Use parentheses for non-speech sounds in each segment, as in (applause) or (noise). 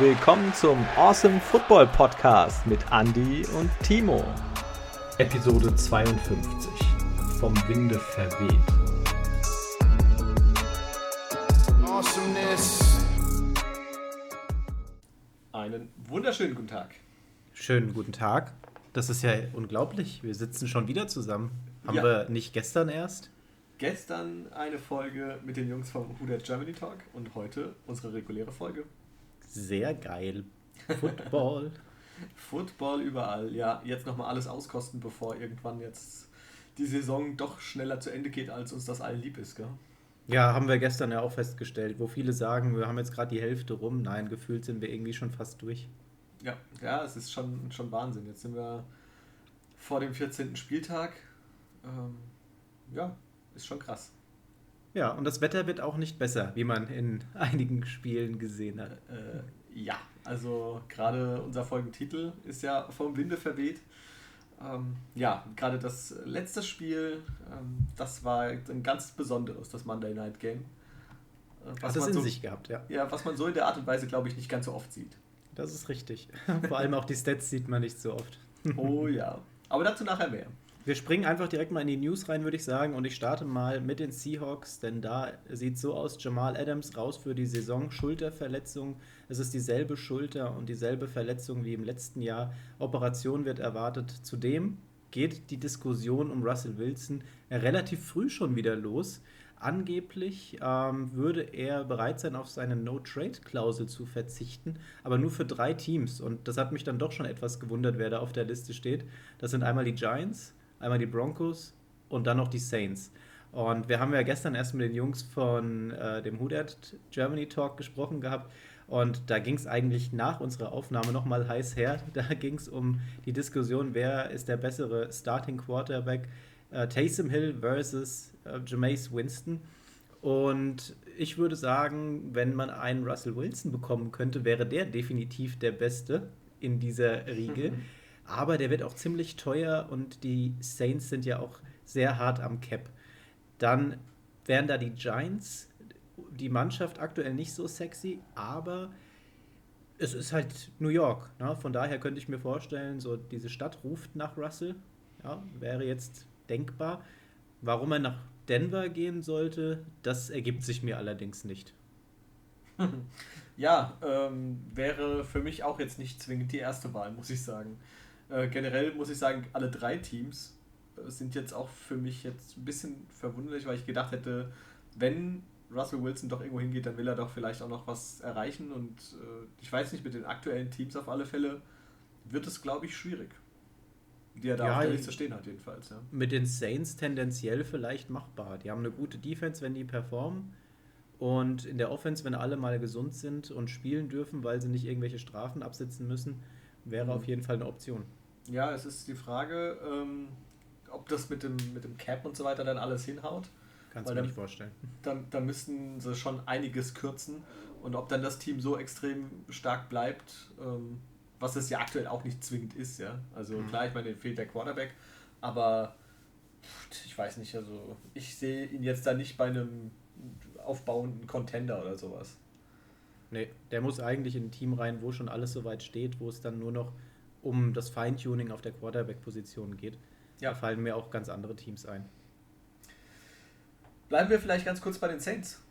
willkommen zum Awesome Football Podcast mit Andy und Timo. Episode 52 vom Winde verweht. Awesomeness. Einen wunderschönen guten Tag. Schönen guten Tag. Das ist ja unglaublich. Wir sitzen schon wieder zusammen. Haben ja. wir nicht gestern erst? Gestern eine Folge mit den Jungs vom Who Germany Talk und heute unsere reguläre Folge. Sehr geil. Football. (laughs) Football überall. Ja, jetzt nochmal alles auskosten, bevor irgendwann jetzt die Saison doch schneller zu Ende geht, als uns das allen lieb ist, gell? Ja, haben wir gestern ja auch festgestellt, wo viele sagen, wir haben jetzt gerade die Hälfte rum. Nein, gefühlt sind wir irgendwie schon fast durch. Ja, ja, es ist schon, schon Wahnsinn. Jetzt sind wir vor dem 14. Spieltag. Ähm, ja, ist schon krass. Ja, und das Wetter wird auch nicht besser, wie man in (laughs) einigen Spielen gesehen hat. Äh, ja, also gerade unser Folgentitel ist ja vom Winde verweht. Ähm, ja, gerade das letzte Spiel, ähm, das war ein ganz besonderes, das Monday Night Game. Äh, was Hat das in so, sich gehabt, ja. Ja, was man so in der Art und Weise, glaube ich, nicht ganz so oft sieht. Das ist richtig. (laughs) Vor allem auch die Stats sieht man nicht so oft. oh ja. Aber dazu nachher mehr. Wir springen einfach direkt mal in die News rein, würde ich sagen. Und ich starte mal mit den Seahawks, denn da sieht so aus: Jamal Adams raus für die Saison, Schulterverletzung. Es ist dieselbe Schulter und dieselbe Verletzung wie im letzten Jahr. Operation wird erwartet. Zudem geht die Diskussion um Russell Wilson relativ früh schon wieder los. Angeblich ähm, würde er bereit sein, auf seine No-Trade-Klausel zu verzichten, aber nur für drei Teams. Und das hat mich dann doch schon etwas gewundert, wer da auf der Liste steht. Das sind einmal die Giants, einmal die Broncos und dann noch die Saints. Und wir haben ja gestern erst mit den Jungs von äh, dem Hudat Germany Talk gesprochen gehabt. Und da ging es eigentlich nach unserer Aufnahme nochmal heiß her. (laughs) Da ging es um die Diskussion, wer ist der bessere Starting Quarterback. Äh, Taysom Hill versus äh, Jameis Winston. Und ich würde sagen, wenn man einen Russell Wilson bekommen könnte, wäre der definitiv der Beste in dieser Riege. (laughs) Aber der wird auch ziemlich teuer und die Saints sind ja auch sehr hart am Cap. Dann wären da die Giants, die Mannschaft aktuell nicht so sexy, aber es ist halt New York. Ne? Von daher könnte ich mir vorstellen, so diese Stadt ruft nach Russell. Ja, wäre jetzt denkbar. Warum er nach Denver gehen sollte, das ergibt sich mir allerdings nicht. (laughs) Ja, ähm, wäre für mich auch jetzt nicht zwingend die erste Wahl, muss ich sagen. Äh, generell muss ich sagen, alle drei Teams äh, sind jetzt auch für mich jetzt ein bisschen verwunderlich, weil ich gedacht hätte, wenn Russell Wilson doch irgendwo hingeht, dann will er doch vielleicht auch noch was erreichen. Und äh, ich weiß nicht, mit den aktuellen Teams auf alle Fälle wird es, glaube ich, schwierig. Die er da ja, auf der Liste stehen hat, jedenfalls. Ja. Mit den Saints tendenziell vielleicht machbar. Die haben eine gute Defense, wenn die performen. Und in der Offense, wenn alle mal gesund sind und spielen dürfen, weil sie nicht irgendwelche Strafen absitzen müssen, wäre mhm. auf jeden Fall eine Option. Ja, es ist die Frage, ähm, ob das mit dem, mit dem Cap und so weiter dann alles hinhaut. Kannst du mir nicht vorstellen. Da, da müssten sie schon einiges kürzen. Und ob dann das Team so extrem stark bleibt, ähm, was es ja aktuell auch nicht zwingend ist, ja. Also mhm. klar, ich meine, fehlt der Quarterback, aber ich weiß nicht, also ich sehe ihn jetzt da nicht bei einem aufbauenden Contender oder sowas. Nee, der muss eigentlich in ein Team rein, wo schon alles soweit steht, wo es dann nur noch um das Feintuning auf der Quarterback-Position geht. Ja. Da fallen mir auch ganz andere Teams ein. Bleiben wir vielleicht ganz kurz bei den Saints.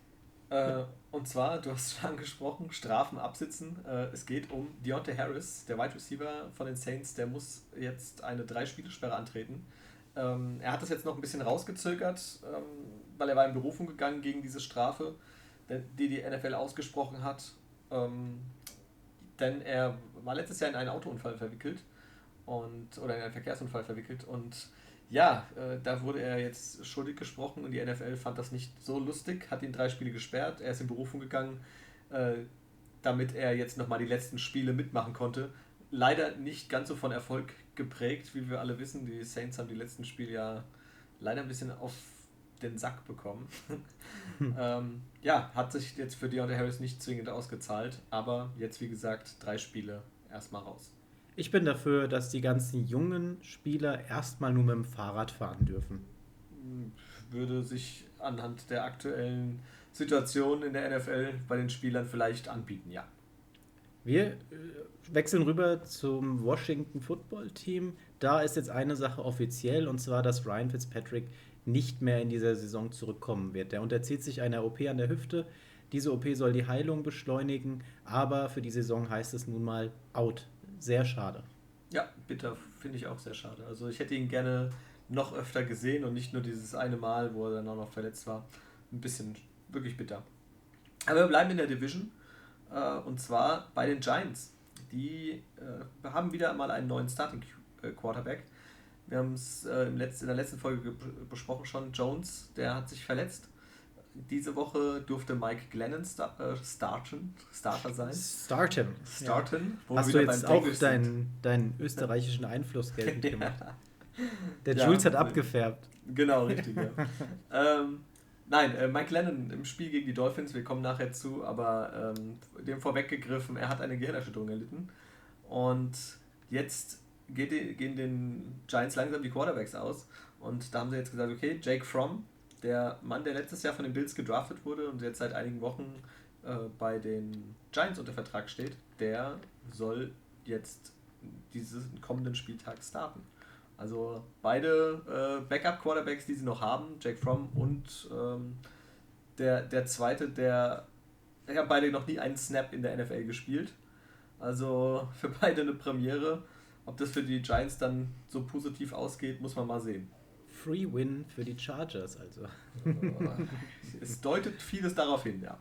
Äh, und zwar, du hast schon angesprochen, Strafen absitzen. Äh, es geht um Deontay Harris, der Wide Receiver von den Saints, der muss jetzt eine Drei-Spiele-Sperre antreten. Ähm, er hat das jetzt noch ein bisschen rausgezögert, ähm, weil er war in Berufung gegangen gegen diese Strafe, die die NFL ausgesprochen hat. Ähm, denn er war letztes Jahr in einen Autounfall verwickelt und oder in einen Verkehrsunfall verwickelt und ja, äh, da wurde er jetzt schuldig gesprochen und die NFL fand das nicht so lustig, hat ihn drei Spiele gesperrt, er ist in Berufung gegangen, äh, damit er jetzt nochmal die letzten Spiele mitmachen konnte. Leider nicht ganz so von Erfolg geprägt, wie wir alle wissen. Die Saints haben die letzten Spiele ja leider ein bisschen auf den Sack bekommen. (laughs) ähm, ja, hat sich jetzt für Deontay Harris nicht zwingend ausgezahlt, aber jetzt, wie gesagt, drei Spiele erstmal raus. Ich bin dafür, dass die ganzen jungen Spieler erstmal nur mit dem Fahrrad fahren dürfen. Würde sich anhand der aktuellen Situation in der NFL bei den Spielern vielleicht anbieten, ja. Wir äh, wechseln rüber zum Washington Football Team. Da ist jetzt eine Sache offiziell und zwar, dass Ryan Fitzpatrick nicht mehr in dieser Saison zurückkommen wird. Der unterzieht sich einer OP an der Hüfte. Diese OP soll die Heilung beschleunigen, aber für die Saison heißt es nun mal out. Sehr schade. Ja, bitter, finde ich auch sehr schade. Also ich hätte ihn gerne noch öfter gesehen und nicht nur dieses eine Mal, wo er dann auch noch verletzt war. Ein bisschen wirklich bitter. Aber wir bleiben in der Division äh, und zwar bei den Giants. Die äh, haben wieder mal einen neuen Starting Quarterback. Wir haben es äh, in der letzten Folge besprochen schon. Jones, der hat sich verletzt. Diese Woche durfte Mike Glennon star äh, starten, Starter sein. Starten. Starten. Ja. Hast du jetzt auch deinen, deinen österreichischen Einfluss geltend (laughs) gemacht? Der ja, Jules hat abgefärbt. Genau, richtig. Ja. (laughs) ähm, nein, äh, Mike Lennon im Spiel gegen die Dolphins, wir kommen nachher zu, aber ähm, dem vorweggegriffen, er hat eine Gehirnerschütterung erlitten. Und jetzt geht gehen den Giants langsam die Quarterbacks aus. Und da haben sie jetzt gesagt, okay, Jake Fromm, der Mann, der letztes Jahr von den Bills gedraftet wurde und jetzt seit einigen Wochen äh, bei den Giants unter Vertrag steht, der soll jetzt diesen kommenden Spieltag starten. Also beide äh, Backup-Quarterbacks, die sie noch haben, Jake Fromm und ähm, der, der zweite, der, der hat beide noch nie einen Snap in der NFL gespielt. Also für beide eine Premiere. Ob das für die Giants dann so positiv ausgeht, muss man mal sehen. Free Win für die Chargers also. es deutet vieles darauf hin, ja.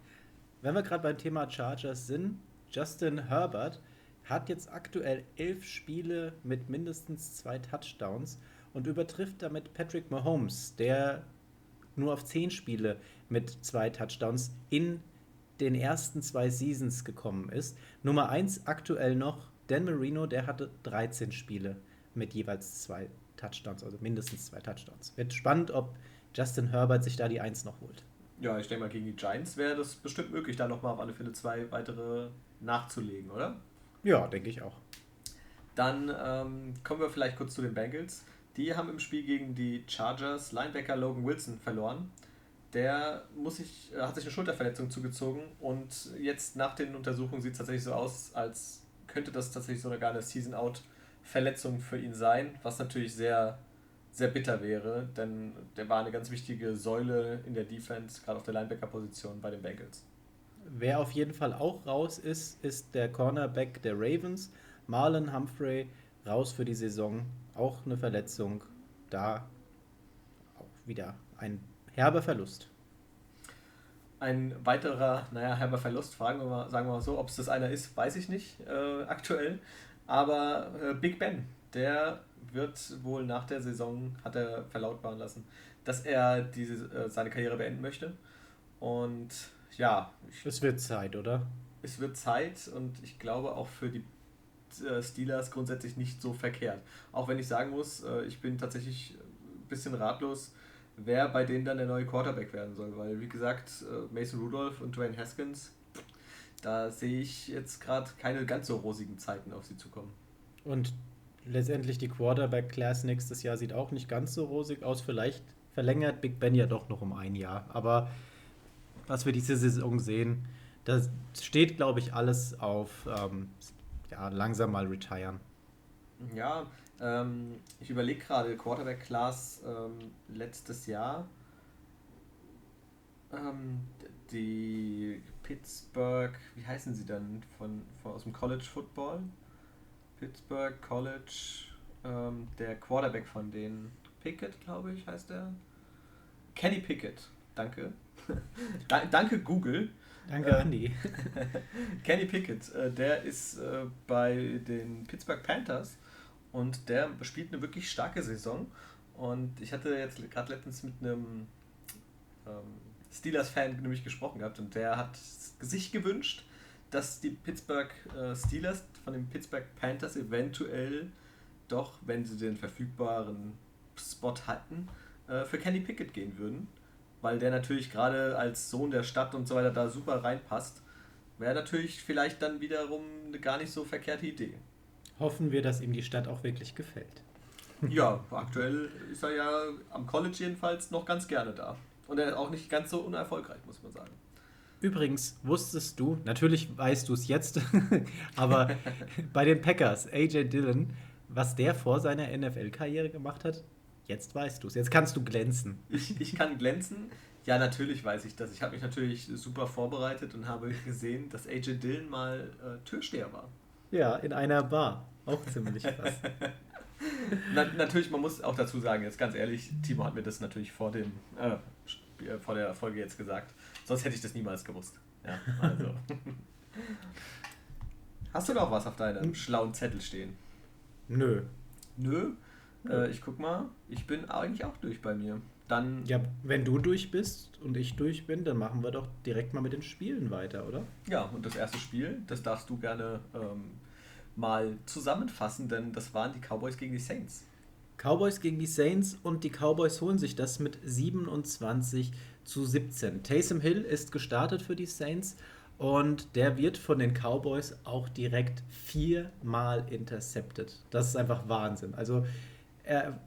Wenn wir gerade beim Thema Chargers sind, Justin Herbert hat jetzt aktuell elf Spiele mit mindestens zwei Touchdowns und übertrifft damit Patrick Mahomes, der nur auf zehn Spiele mit zwei Touchdowns in den ersten zwei Seasons gekommen ist. Nummer eins aktuell noch Dan Marino, der hatte 13 Spiele mit jeweils zwei Touchdowns, also mindestens zwei Touchdowns. Wird spannend, ob Justin Herbert sich da die Eins noch holt. Ja, ich denke mal, gegen die Giants wäre das bestimmt möglich, da nochmal auf alle Fälle zwei weitere nachzulegen, oder? Ja, denke ich auch. Dann ähm, kommen wir vielleicht kurz zu den Bengals. Die haben im Spiel gegen die Chargers Linebacker Logan Wilson verloren. Der muss sich, äh, hat sich eine Schulterverletzung zugezogen und jetzt nach den Untersuchungen sieht es tatsächlich so aus, als könnte das tatsächlich sogar eine Season-Out-Verletzung für ihn sein, was natürlich sehr, sehr bitter wäre, denn der war eine ganz wichtige Säule in der Defense, gerade auf der Linebacker-Position bei den Bengals. Wer auf jeden Fall auch raus ist, ist der Cornerback der Ravens, Marlon Humphrey, raus für die Saison. Auch eine Verletzung. Da auch wieder ein herber Verlust. Ein weiterer, naja, herber Verlust, fragen wir mal, sagen wir mal so, ob es das einer ist, weiß ich nicht äh, aktuell. Aber äh, Big Ben, der wird wohl nach der Saison, hat er verlautbaren lassen, dass er diese, äh, seine Karriere beenden möchte. Und ja. Es wird Zeit, oder? Es wird Zeit und ich glaube auch für die äh, Steelers grundsätzlich nicht so verkehrt. Auch wenn ich sagen muss, äh, ich bin tatsächlich ein bisschen ratlos, wer bei denen dann der neue Quarterback werden soll. Weil, wie gesagt, äh, Mason Rudolph und Dwayne Haskins, da sehe ich jetzt gerade keine ganz so rosigen Zeiten auf sie zukommen. Und letztendlich die Quarterback-Class nächstes Jahr sieht auch nicht ganz so rosig aus. Vielleicht verlängert Big Ben ja doch noch um ein Jahr. Aber was wir diese Saison sehen, da steht, glaube ich, alles auf ähm, ja, langsam mal retiren. Ja, ähm, ich überlege gerade, Quarterback-Class ähm, letztes Jahr. Ähm, die Pittsburgh, wie heißen sie dann von, von aus dem College Football? Pittsburgh College, ähm, der Quarterback von denen, Pickett, glaube ich, heißt der. Kenny Pickett, danke. (laughs) da, danke Google. Danke, äh, Andy. (laughs) Kenny Pickett, äh, der ist äh, bei den Pittsburgh Panthers und der spielt eine wirklich starke Saison. Und ich hatte jetzt gerade letztens mit einem ähm, Steelers-Fan nämlich gesprochen gehabt und der hat sich gewünscht, dass die Pittsburgh äh, Steelers von den Pittsburgh Panthers eventuell doch, wenn sie den verfügbaren Spot hatten, äh, für Kenny Pickett gehen würden. Weil der natürlich gerade als Sohn der Stadt und so weiter da super reinpasst. Wäre natürlich vielleicht dann wiederum eine gar nicht so verkehrte Idee. Hoffen wir, dass ihm die Stadt auch wirklich gefällt. Ja, aktuell ist er ja am College jedenfalls noch ganz gerne da. Und er ist auch nicht ganz so unerfolgreich, muss man sagen. Übrigens wusstest du, natürlich weißt du es jetzt, (laughs) aber (laughs) bei den Packers, AJ Dillon, was der vor seiner NFL-Karriere gemacht hat, jetzt weißt du es. Jetzt kannst du glänzen. Ich, ich kann glänzen. Ja, natürlich weiß ich das. Ich habe mich natürlich super vorbereitet und habe gesehen, dass AJ Dillon mal äh, Türsteher war. Ja, in einer Bar. Auch ziemlich krass. (laughs) Na, natürlich, man muss auch dazu sagen, jetzt ganz ehrlich, Timo hat mir das natürlich vor, dem, äh, vor der Folge jetzt gesagt. Sonst hätte ich das niemals gewusst. Ja, also. (laughs) Hast du noch was auf deinem hm. schlauen Zettel stehen? Nö. Nö? Äh, ich guck mal. Ich bin eigentlich auch durch bei mir. Dann. Ja, wenn du durch bist und ich durch bin, dann machen wir doch direkt mal mit den Spielen weiter, oder? Ja, und das erste Spiel, das darfst du gerne ähm, mal zusammenfassen, denn das waren die Cowboys gegen die Saints. Cowboys gegen die Saints und die Cowboys holen sich das mit 27 zu 17. Taysom Hill ist gestartet für die Saints und der wird von den Cowboys auch direkt viermal intercepted. Das ist einfach Wahnsinn. Also er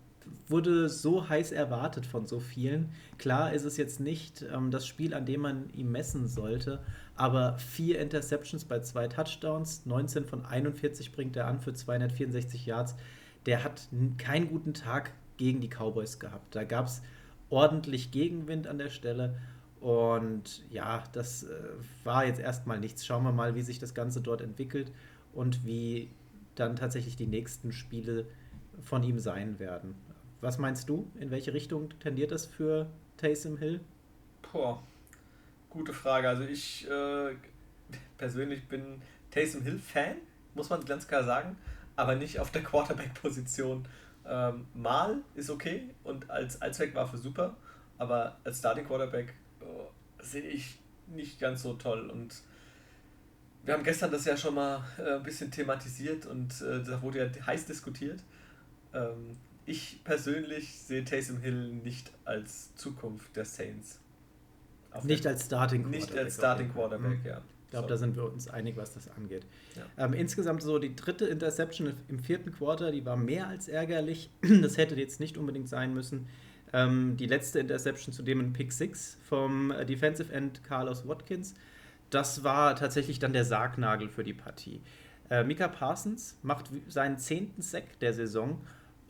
wurde so heiß erwartet von so vielen. Klar ist es jetzt nicht ähm, das Spiel, an dem man ihm messen sollte, aber vier Interceptions bei zwei Touchdowns, 19 von 41 bringt er an für 264 Yards. Der hat keinen guten Tag gegen die Cowboys gehabt. Da gab es ordentlich Gegenwind an der Stelle. Und ja, das äh, war jetzt erstmal nichts. Schauen wir mal, wie sich das Ganze dort entwickelt und wie dann tatsächlich die nächsten Spiele von ihm sein werden. Was meinst du? In welche Richtung tendiert das für Taysom Hill? Boah, gute Frage. Also ich äh, persönlich bin Taysom Hill Fan, muss man ganz klar sagen, aber nicht auf der Quarterback-Position. Ähm, mal ist okay und als Allzweckwaffe super, aber als Starting Quarterback oh, sehe ich nicht ganz so toll und wir haben gestern das ja schon mal äh, ein bisschen thematisiert und äh, da wurde ja heiß diskutiert. Ähm, ich persönlich sehe Taysom Hill nicht als Zukunft der Saints. Auf nicht als Starting Quarterback. Nicht als Starting Quarterback, ja. Ich glaube, da sind wir uns einig, was das angeht. Ja. Ähm, insgesamt so die dritte Interception im vierten Quarter, die war mehr als ärgerlich. (clears throat) Das hätte jetzt nicht unbedingt sein müssen. Ähm, die letzte Interception zudem ein Pick 6 vom äh, Defensive End Carlos Watkins. Das war tatsächlich dann der Sargnagel für die Partie. Äh, Mika Parsons macht seinen zehnten Sack der Saison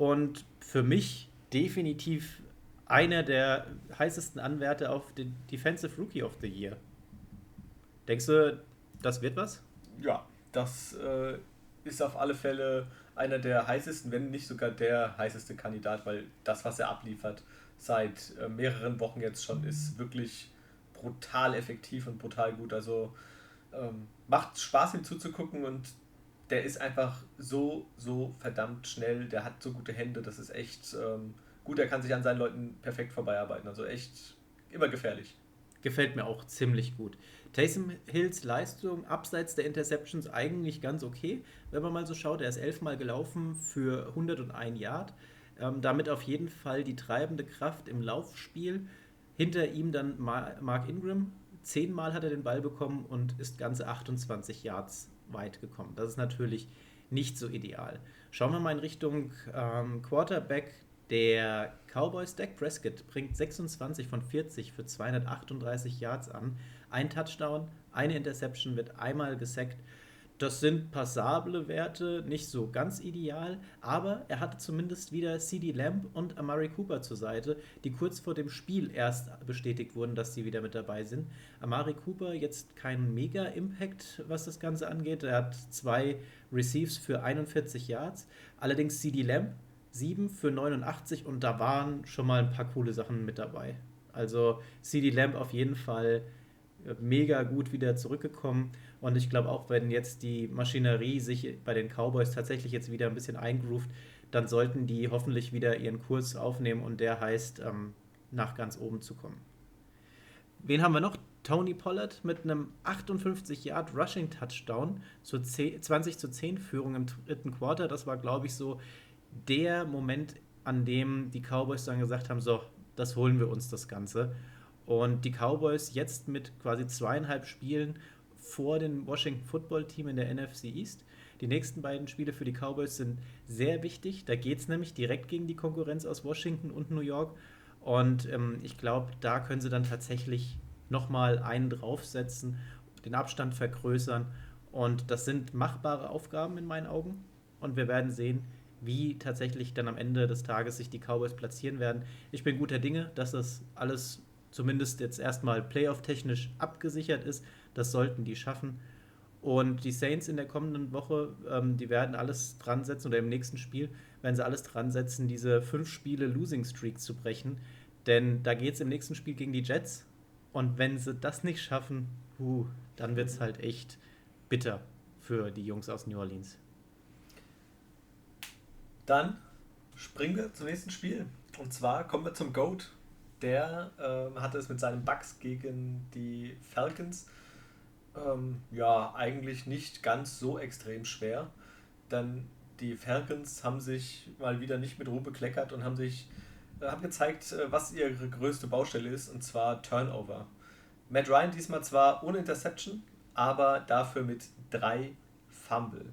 und für mich definitiv einer der heißesten Anwärter auf den Defensive Rookie of the Year. Denkst du, das wird was? Ja, das äh, ist auf alle Fälle einer der heißesten, wenn nicht sogar der heißeste Kandidat, weil das, was er abliefert, seit äh, mehreren Wochen jetzt schon, ist wirklich brutal effektiv und brutal gut. Also ähm, macht Spaß, ihm zuzugucken und der ist einfach so, so verdammt schnell. Der hat so gute Hände, das ist echt ähm, gut. Er kann sich an seinen Leuten perfekt vorbeiarbeiten. Also echt immer gefährlich. Gefällt mir auch ziemlich gut. Taysom Hills Leistung abseits der Interceptions eigentlich ganz okay, wenn man mal so schaut. Er ist elfmal gelaufen für 101 Yard. Ähm, damit auf jeden Fall die treibende Kraft im Laufspiel. Hinter ihm dann Mark Ingram. Zehnmal hat er den Ball bekommen und ist ganze 28 Yards weit gekommen. Das ist natürlich nicht so ideal. Schauen wir mal in Richtung ähm, Quarterback. Der Cowboys Dak Prescott bringt 26 von 40 für 238 Yards an. Ein Touchdown, eine Interception wird einmal gesackt. Das sind passable Werte, nicht so ganz ideal, aber er hatte zumindest wieder CD Lamb und Amari Cooper zur Seite, die kurz vor dem Spiel erst bestätigt wurden, dass sie wieder mit dabei sind. Amari Cooper jetzt kein Mega-Impact, was das Ganze angeht. Er hat zwei Receives für 41 Yards, allerdings CD Lamb 7 für 89 und da waren schon mal ein paar coole Sachen mit dabei. Also CD Lamb auf jeden Fall mega gut wieder zurückgekommen. Und ich glaube auch, wenn jetzt die Maschinerie sich bei den Cowboys tatsächlich jetzt wieder ein bisschen eingroovt, dann sollten die hoffentlich wieder ihren Kurs aufnehmen und der heißt, ähm, nach ganz oben zu kommen. Wen haben wir noch? Tony Pollard mit einem 58 Yard Rushing Touchdown zur 20 zu 10 Führung im dritten Quarter. Das war, glaube ich, so der Moment, an dem die Cowboys dann gesagt haben: So, das holen wir uns das Ganze. Und die Cowboys jetzt mit quasi zweieinhalb Spielen vor dem Washington Football Team in der NFC East. Die nächsten beiden Spiele für die Cowboys sind sehr wichtig. Da geht es nämlich direkt gegen die Konkurrenz aus Washington und New York. Und ähm, ich glaube, da können sie dann tatsächlich nochmal einen draufsetzen, den Abstand vergrößern. Und das sind machbare Aufgaben in meinen Augen. Und wir werden sehen, wie tatsächlich dann am Ende des Tages sich die Cowboys platzieren werden. Ich bin guter Dinge, dass das alles zumindest jetzt erstmal playoff-technisch abgesichert ist. Das sollten die schaffen. Und die Saints in der kommenden Woche, ähm, die werden alles dran setzen, oder im nächsten Spiel werden sie alles dran setzen, diese fünf Spiele Losing Streak zu brechen. Denn da geht es im nächsten Spiel gegen die Jets. Und wenn sie das nicht schaffen, huh, dann wird es halt echt bitter für die Jungs aus New Orleans. Dann springen wir zum nächsten Spiel. Und zwar kommen wir zum GOAT. Der ähm, hatte es mit seinen Bugs gegen die Falcons ähm, ja eigentlich nicht ganz so extrem schwer. Denn die Falcons haben sich mal wieder nicht mit Ruhe bekleckert und haben sich äh, haben gezeigt, äh, was ihre größte Baustelle ist, und zwar Turnover. Matt Ryan diesmal zwar ohne Interception, aber dafür mit drei Fumble.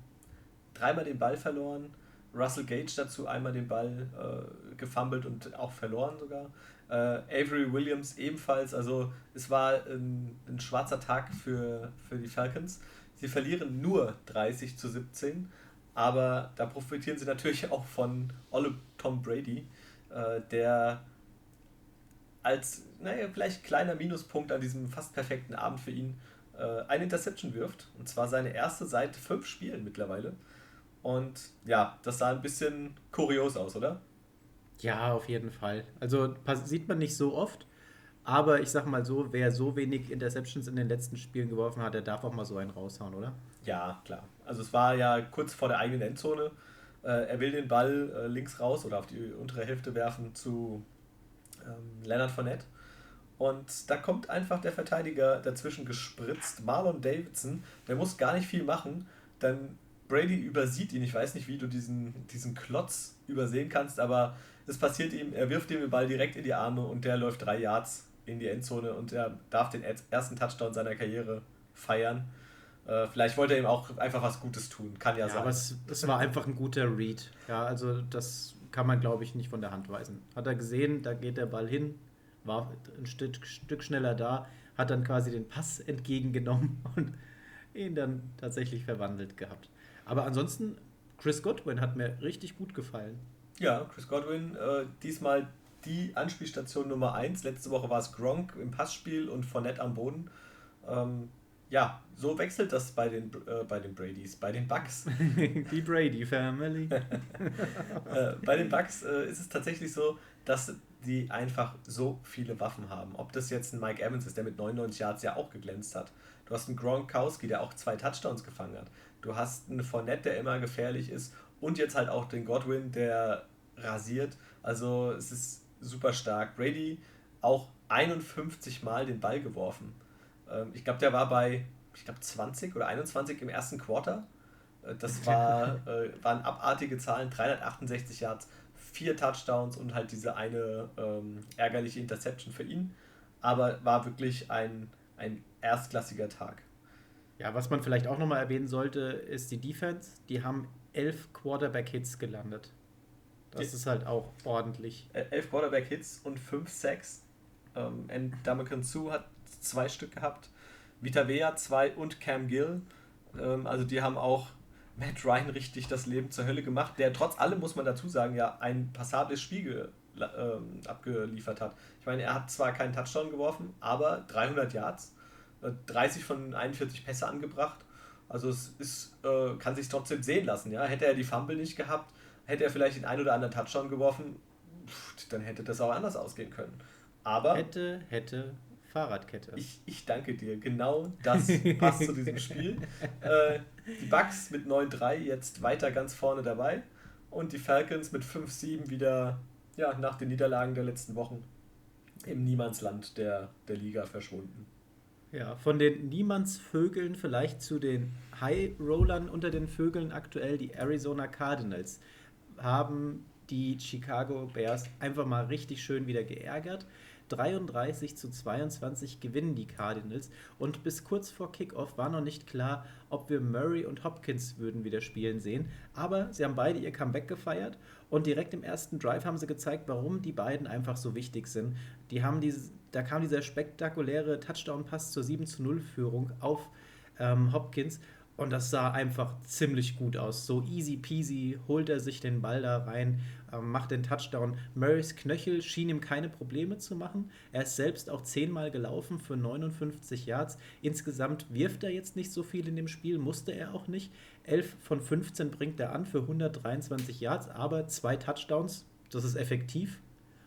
Dreimal den Ball verloren, Russell Gage dazu einmal den Ball äh, gefummelt und auch verloren sogar. Äh, Avery Williams ebenfalls. Also es war ein, ein, schwarzer Tag für, für die Falcons. Sie verlieren nur 30 zu 17, aber da profitieren sie natürlich auch von Olle Tom Brady, äh, der als, naja, vielleicht kleiner Minuspunkt an diesem fast perfekten Abend für ihn äh, eine Interception wirft. Und zwar seine erste seit fünf Spielen mittlerweile. Und ja, das sah ein bisschen kurios aus, oder? Ja, auf jeden Fall. Also sieht man nicht so oft. Aber ich sag mal so, wer so wenig Interceptions in den letzten Spielen geworfen hat, der darf auch mal so einen raushauen, oder? Ja, klar. Also es war ja kurz vor der eigenen Endzone. Äh, er will den Ball äh, links raus oder auf die untere Hälfte werfen zu ähm, Leonard Fournette. Und da kommt einfach der Verteidiger dazwischen gespritzt. Marlon Davidson, der muss gar nicht viel machen. Dann Brady übersieht ihn. Ich weiß nicht, wie du diesen, diesen Klotz übersehen kannst, aber es passiert ihm. Er wirft ihm den Ball direkt in die Arme und der läuft drei Yards in die Endzone und er darf den ersten Touchdown seiner Karriere feiern. Äh, vielleicht wollte er ihm auch einfach was Gutes tun. Kann ja, ja sein. Aber es, es war einfach ein guter Read. Ja, also das kann man, glaube ich, nicht von der Hand weisen. Hat er gesehen, da geht der Ball hin, war ein Stück, Stück schneller da, hat dann quasi den Pass entgegengenommen (laughs) und ihn dann tatsächlich verwandelt gehabt. Aber ansonsten, Chris Godwin hat mir richtig gut gefallen. Ja, Chris Godwin, äh, diesmal die Anspielstation Nummer 1. Letzte Woche war es Gronk im Passspiel und Fournette am Boden. Ähm, ja, so wechselt das bei den, äh, bei den Bradys, bei den Bucks. (laughs) (laughs) die Brady Family. (laughs) äh, bei den Bucks äh, ist es tatsächlich so, dass die einfach so viele Waffen haben. Ob das jetzt ein Mike Evans ist, der mit 99 Yards ja auch geglänzt hat. Du hast einen Gronkowski, der auch zwei Touchdowns gefangen hat. Du hast einen Fournette, der immer gefährlich ist. Und jetzt halt auch den Godwin, der rasiert. Also es ist super stark. Brady auch 51 Mal den Ball geworfen. Ähm, ich glaube, der war bei, ich glaube, 20 oder 21 im ersten Quarter. Äh, das (laughs) war, äh, waren abartige Zahlen, 368 Yards, vier Touchdowns und halt diese eine ähm, ärgerliche Interception für ihn. Aber war wirklich ein, ein erstklassiger Tag. Ja, was man vielleicht auch nochmal erwähnen sollte, ist die Defense. Die haben elf Quarterback-Hits gelandet. Das ist halt auch ordentlich. Äh, elf Quarterback-Hits und fünf Sacks. Ähm, Ndamukong Su hat zwei Stück gehabt. Vita Vea zwei und Cam Gill. Ähm, also die haben auch Matt Ryan richtig das Leben zur Hölle gemacht, der trotz allem, muss man dazu sagen, ja ein passables Spiel ähm, abgeliefert hat. Ich meine, er hat zwar keinen Touchdown geworfen, aber 300 Yards 30 von 41 Pässe angebracht. Also es ist, äh, kann sich trotzdem sehen lassen. Ja? Hätte er die Fumble nicht gehabt, hätte er vielleicht den einen oder anderen Touchdown geworfen, pff, dann hätte das auch anders ausgehen können. Aber hätte, hätte, Fahrradkette. Ich, ich danke dir. Genau das (laughs) passt zu diesem Spiel. Äh, die Bucks mit 9-3 jetzt weiter ganz vorne dabei und die Falcons mit 5-7 wieder ja, nach den Niederlagen der letzten Wochen im Niemandsland der, der Liga verschwunden. Ja, von den Niemandsvögeln vielleicht zu den High Rollern unter den Vögeln aktuell, die Arizona Cardinals, haben die Chicago Bears einfach mal richtig schön wieder geärgert. 33 zu 22 gewinnen die Cardinals und bis kurz vor Kickoff war noch nicht klar, ob wir Murray und Hopkins würden wieder spielen sehen. Aber sie haben beide ihr Comeback gefeiert und direkt im ersten Drive haben sie gezeigt, warum die beiden einfach so wichtig sind. Die haben dieses, da kam dieser spektakuläre Touchdown-Pass zur 7 zu 0 Führung auf ähm, Hopkins und das sah einfach ziemlich gut aus. So easy peasy holt er sich den Ball da rein, äh, macht den Touchdown. Murrays Knöchel schien ihm keine Probleme zu machen. Er ist selbst auch zehnmal gelaufen für 59 Yards. Insgesamt wirft er jetzt nicht so viel in dem Spiel, musste er auch nicht. 11 von 15 bringt er an für 123 Yards, aber zwei Touchdowns, das ist effektiv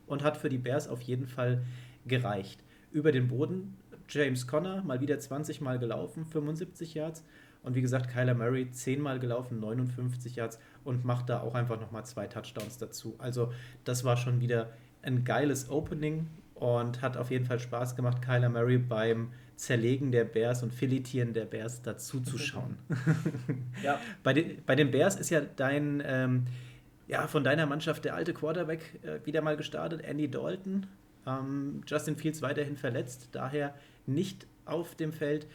und hat für die Bears auf jeden Fall gereicht. Über den Boden James Conner mal wieder 20 Mal gelaufen, 75 Yards. Und wie gesagt, Kyler Murray zehnmal gelaufen, 59 Yards und macht da auch einfach nochmal zwei Touchdowns dazu. Also das war schon wieder ein geiles Opening und hat auf jeden Fall Spaß gemacht, Kyler Murray beim Zerlegen der Bears und Filetieren der Bears dazu zu schauen. (laughs) ja. bei, den, bei den Bears ist ja dein, ähm, ja, von deiner Mannschaft der alte Quarterback äh, wieder mal gestartet, Andy Dalton. Ähm, Justin Fields weiterhin verletzt, daher nicht auf dem Feld.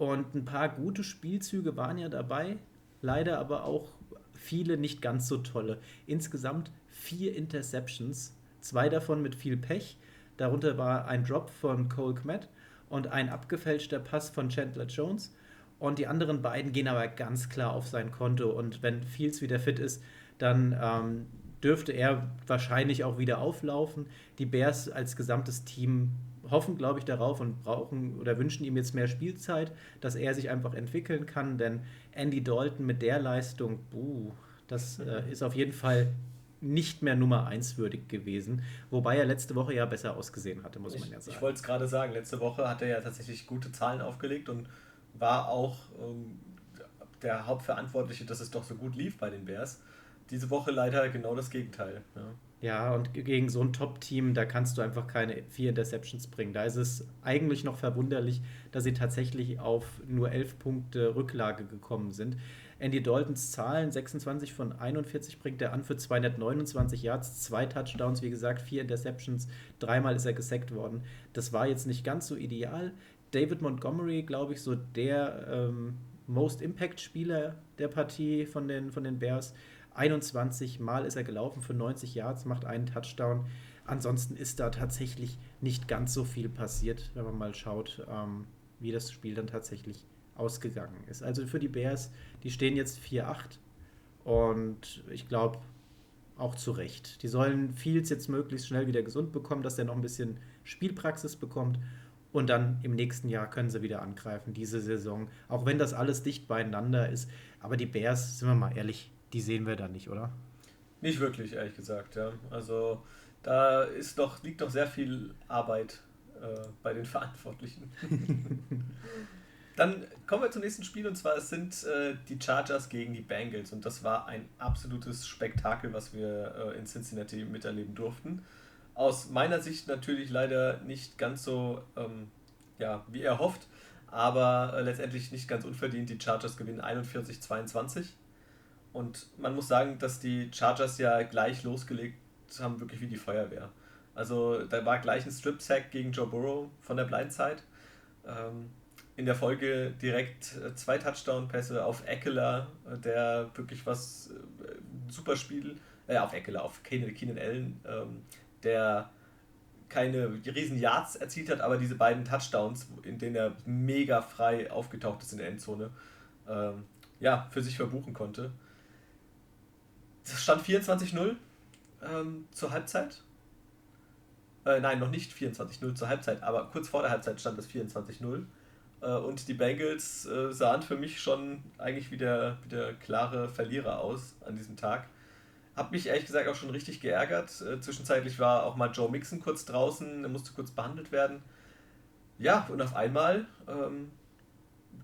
Und ein paar gute Spielzüge waren ja dabei, leider aber auch viele nicht ganz so tolle. Insgesamt vier Interceptions, zwei davon mit viel Pech. Darunter war ein Drop von Cole Kmet und ein abgefälschter Pass von Chandler Jones. Und die anderen beiden gehen aber ganz klar auf sein Konto. Und wenn Fields wieder fit ist, dann ähm, dürfte er wahrscheinlich auch wieder auflaufen. Die Bears als gesamtes Team hoffen, glaube ich, darauf und brauchen oder wünschen ihm jetzt mehr Spielzeit, dass er sich einfach entwickeln kann, denn Andy Dalton mit der Leistung, buh, das äh, ist auf jeden Fall nicht mehr Nummer 1 würdig gewesen, wobei er letzte Woche ja besser ausgesehen hatte, muss ich, man ja sagen. Ich wollte es gerade sagen, letzte Woche hat er ja tatsächlich gute Zahlen aufgelegt und war auch ähm, der Hauptverantwortliche, dass es doch so gut lief bei den Bears. Diese Woche leider genau das Gegenteil. Ja. Ja, und gegen so ein Top-Team, da kannst du einfach keine vier Interceptions bringen. Da ist es eigentlich noch verwunderlich, dass sie tatsächlich auf nur elf Punkte Rücklage gekommen sind. Andy Daltons Zahlen, 26 von 41 bringt er an für 229 Yards, zwei Touchdowns, wie gesagt, vier Interceptions, dreimal ist er gesackt worden. Das war jetzt nicht ganz so ideal. David Montgomery, glaube ich, so der ähm, Most Impact-Spieler der Partie von den, von den Bears 21 Mal ist er gelaufen für 90 Yards, macht einen Touchdown. Ansonsten ist da tatsächlich nicht ganz so viel passiert, wenn man mal schaut, ähm, wie das Spiel dann tatsächlich ausgegangen ist. Also für die Bears, die stehen jetzt 4-8 und ich glaube auch zu Recht. Die sollen Fields jetzt möglichst schnell wieder gesund bekommen, dass er noch ein bisschen Spielpraxis bekommt und dann im nächsten Jahr können sie wieder angreifen, diese Saison. Auch wenn das alles dicht beieinander ist. Aber die Bears, sind wir mal ehrlich, die sehen wir da nicht, oder? Nicht wirklich, ehrlich gesagt, ja. Also da ist doch, liegt doch sehr viel Arbeit äh, bei den (laughs) Verantwortlichen. (laughs) Dann kommen wir zum nächsten Spiel und zwar es sind äh, die Chargers gegen die Bengals und das war ein absolutes Spektakel, was wir äh, in Cincinnati miterleben durften. Aus meiner Sicht natürlich leider nicht ganz so ähm, ja, wie erhofft, aber äh, letztendlich nicht ganz unverdient. Die Chargers gewinnen 41-22. Und man muss sagen, dass die Chargers ja gleich losgelegt haben, wirklich wie die Feuerwehr. Also da war gleich ein Strip-Sack gegen Joe Burrow von der Blindside. Ähm, in der Folge direkt äh, zwei Touchdown-Pässe auf Eckler, äh, der wirklich was äh, super Spiel, äh, auf Eckler, auf Keenan, Keenan Allen, ähm, der keine riesen Yards erzielt hat, aber diese beiden Touchdowns, in denen er mega frei aufgetaucht ist in der Endzone, ähm, ja, für sich verbuchen konnte. Es stand 24-0 ähm, zur Halbzeit. Äh, nein, noch nicht 24-0 zur Halbzeit, aber kurz vor der Halbzeit stand es 24-0. Äh, und die Bengals äh, sahen für mich schon eigentlich wieder, wieder klare Verlierer aus an diesem Tag. Hab mich ehrlich gesagt auch schon richtig geärgert. Äh, zwischenzeitlich war auch mal Joe Mixon kurz draußen, er musste kurz behandelt werden. Ja, und auf einmal ähm,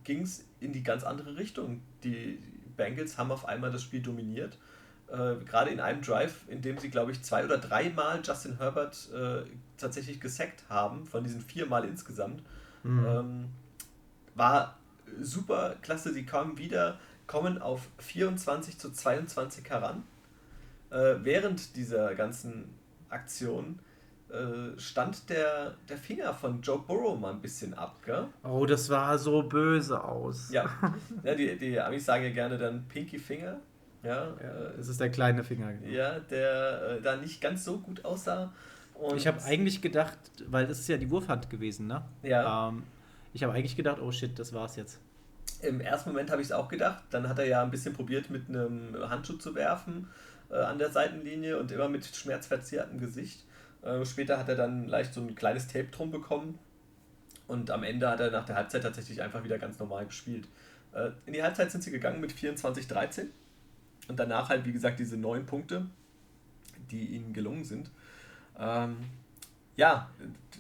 ging es in die ganz andere Richtung. Die Bengals haben auf einmal das Spiel dominiert äh, gerade in einem Drive, in dem sie, glaube ich, zwei oder dreimal Justin Herbert äh, tatsächlich gesackt haben, von diesen viermal insgesamt, mhm. ähm, war super klasse. Sie kamen wieder, kommen auf 24 zu 22 heran. äh, während dieser ganzen Aktion äh, stand der, der Finger von Joe Burrow mal ein bisschen ab, gell? Oh, das war so böse aus. Ja, (laughs) ja die, die Amis sagen ja gerne dann Pinky Finger. Ja, ja das ist der kleine Finger. Genau. Ja, der äh, da nicht ganz so gut aussah. Und ich habe eigentlich gedacht, weil das ist ja die Wurfhand gewesen, ne? Ja. Ähm, ich habe eigentlich gedacht, oh shit, das war's jetzt. Im ersten Moment habe ich es auch gedacht. Dann hat er ja ein bisschen probiert, mit einem Handschuh zu werfen äh, an der Seitenlinie und immer mit schmerzverzerrtem Gesicht. Äh, später hat er dann leicht so ein kleines Tape drum bekommen. Und am Ende hat er nach der Halbzeit tatsächlich einfach wieder ganz normal gespielt. Äh, in die Halbzeit sind sie gegangen mit 24-13. Und danach halt, wie gesagt, diese neun Punkte, die ihnen gelungen sind. Ähm, ja.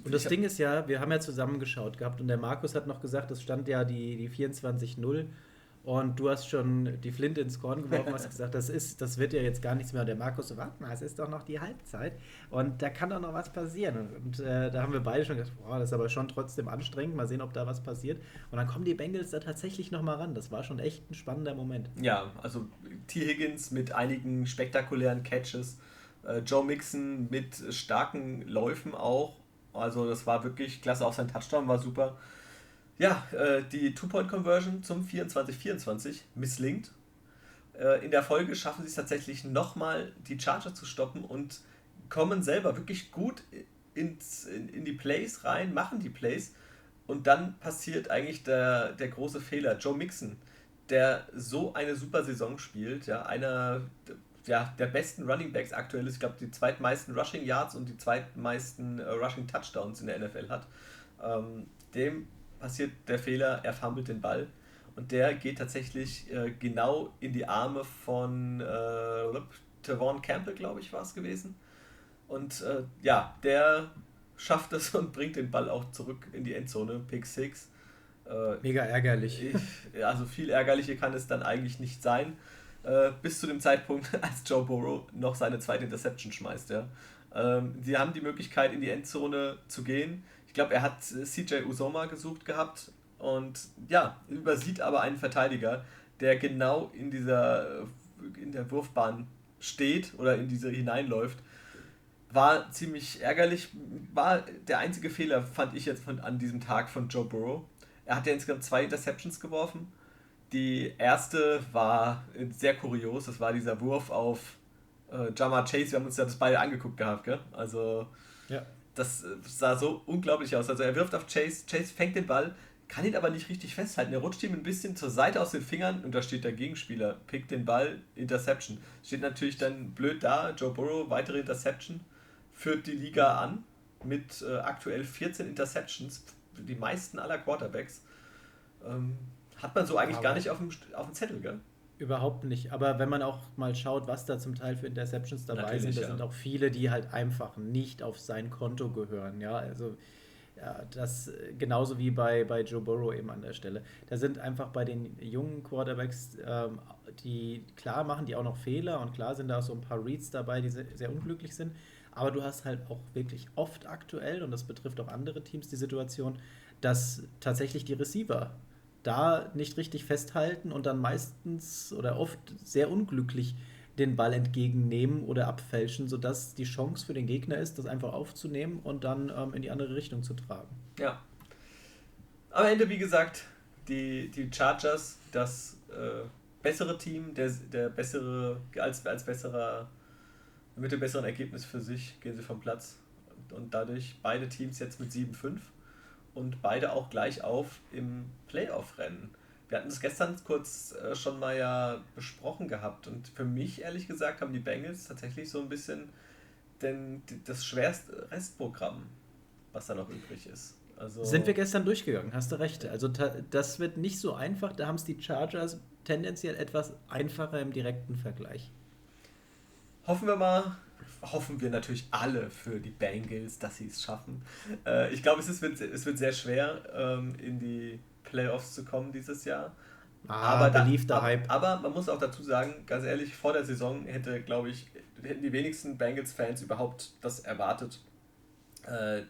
Und das Ding ist ja, wir haben ja zusammengeschaut gehabt und der Markus hat noch gesagt, es stand ja die, die 24-0 und du hast schon die Flinte ins Korn geworfen, hast gesagt, das ist, das wird ja jetzt gar nichts mehr. Und der Markus so, warte mal, es ist doch noch die Halbzeit und da kann doch noch was passieren. Und, und äh, da haben wir beide schon gesagt, boah, das ist aber schon trotzdem anstrengend, mal sehen, ob da was passiert. Und dann kommen die Bengals da tatsächlich noch mal ran. Das war schon echt ein spannender Moment. Ja, also T. Higgins mit einigen spektakulären Catches äh, Joe Mixon mit starken Läufen auch. Also das war wirklich klasse. Auch sein Touchdown war super. Ja, äh, die Two-Point-Conversion zum 24-24 misslingt. Äh, in der Folge schaffen sie es tatsächlich nochmal, die Charger zu stoppen und kommen selber wirklich gut ins, in, in die Plays rein, machen die Plays. Und dann passiert eigentlich der, der große Fehler. Joe Mixon, der so eine super Saison spielt, ja, einer ja, der besten Running Backs aktuell ist. Ich glaube, die zweitmeisten Rushing Yards und die zweitmeisten äh, Rushing Touchdowns in der NFL hat. Ähm, dem passiert der Fehler, er fummelt den Ball. Und der geht tatsächlich äh, genau in die Arme von äh, Tavon Campbell, glaube ich, war es gewesen. Und äh, ja, der schafft es (laughs) und bringt den Ball auch zurück in die Endzone, Pick 6. Äh, Mega ärgerlich. Ich, also viel ärgerlicher kann es dann eigentlich nicht sein. Äh, bis zu dem Zeitpunkt, (laughs) als Joe Burrow noch seine zweite Interception schmeißt. Ja. Ähm, die haben die Möglichkeit, in die Endzone zu gehen. Glaube, er hat äh, CJ Usoma gesucht gehabt und ja, übersieht aber einen Verteidiger, der genau in dieser äh, in der Wurfbahn steht oder in diese hineinläuft. War ziemlich ärgerlich. War der einzige Fehler, fand ich jetzt von, an diesem Tag von Joe Burrow. Er hat ja insgesamt zwei Interceptions geworfen die erste war sehr kurios. Das war dieser Wurf auf äh, Jama Chase. Wir haben uns ja das beide angeguckt gehabt, gell? Also. Das sah so unglaublich aus. Also, er wirft auf Chase. Chase fängt den Ball, kann ihn aber nicht richtig festhalten. Er rutscht ihm ein bisschen zur Seite aus den Fingern und da steht der Gegenspieler, pickt den Ball, Interception. Steht natürlich dann blöd da. Joe Burrow, weitere Interception, führt die Liga an mit äh, aktuell 14 Interceptions, die meisten aller Quarterbacks. Ähm, hat man so eigentlich aber gar nicht auf dem, auf dem Zettel, gell? Überhaupt nicht. Aber wenn man auch mal schaut, was da zum Teil für Interceptions dabei Natürlich, sind, da ja. sind auch viele, die halt einfach nicht auf sein Konto gehören. Ja, also ja, das genauso wie bei, bei Joe Burrow eben an der Stelle. Da sind einfach bei den jungen Quarterbacks, ähm, die klar machen die auch noch Fehler und klar sind da auch so ein paar Reads dabei, die sehr, sehr unglücklich sind. Aber du hast halt auch wirklich oft aktuell, und das betrifft auch andere Teams, die Situation, dass tatsächlich die Receiver da nicht richtig festhalten und dann meistens oder oft sehr unglücklich den Ball entgegennehmen oder abfälschen, sodass die Chance für den Gegner ist, das einfach aufzunehmen und dann ähm, in die andere Richtung zu tragen. Ja. Am Ende, wie gesagt, die, die Chargers, das äh, bessere Team, der, der bessere, als, als besserer, mit dem besseren Ergebnis für sich gehen sie vom Platz. Und, dadurch beide Teams jetzt mit 7-5 und beide auch gleich auf im Playoff-Rennen. Wir hatten das gestern kurz äh, schon mal ja besprochen gehabt und für mich ehrlich gesagt haben die Bengals tatsächlich so ein bisschen denn das schwerste Restprogramm, was da noch übrig ist. Also Sind wir gestern durchgegangen, hast du recht. Also das wird nicht so einfach, da haben es die Chargers tendenziell etwas einfacher im direkten Vergleich. Hoffen wir mal, hoffen wir natürlich alle für die Bengals, dass sie es schaffen. Äh, ich glaube, es, ist, wird, es wird sehr schwer, ähm, in die Playoffs zu kommen dieses Jahr. Ah, aber, da, ab, Hype. aber man muss auch dazu sagen, ganz ehrlich, vor der Saison hätte, glaube ich, hätten die wenigsten Bengals-Fans überhaupt das erwartet, äh,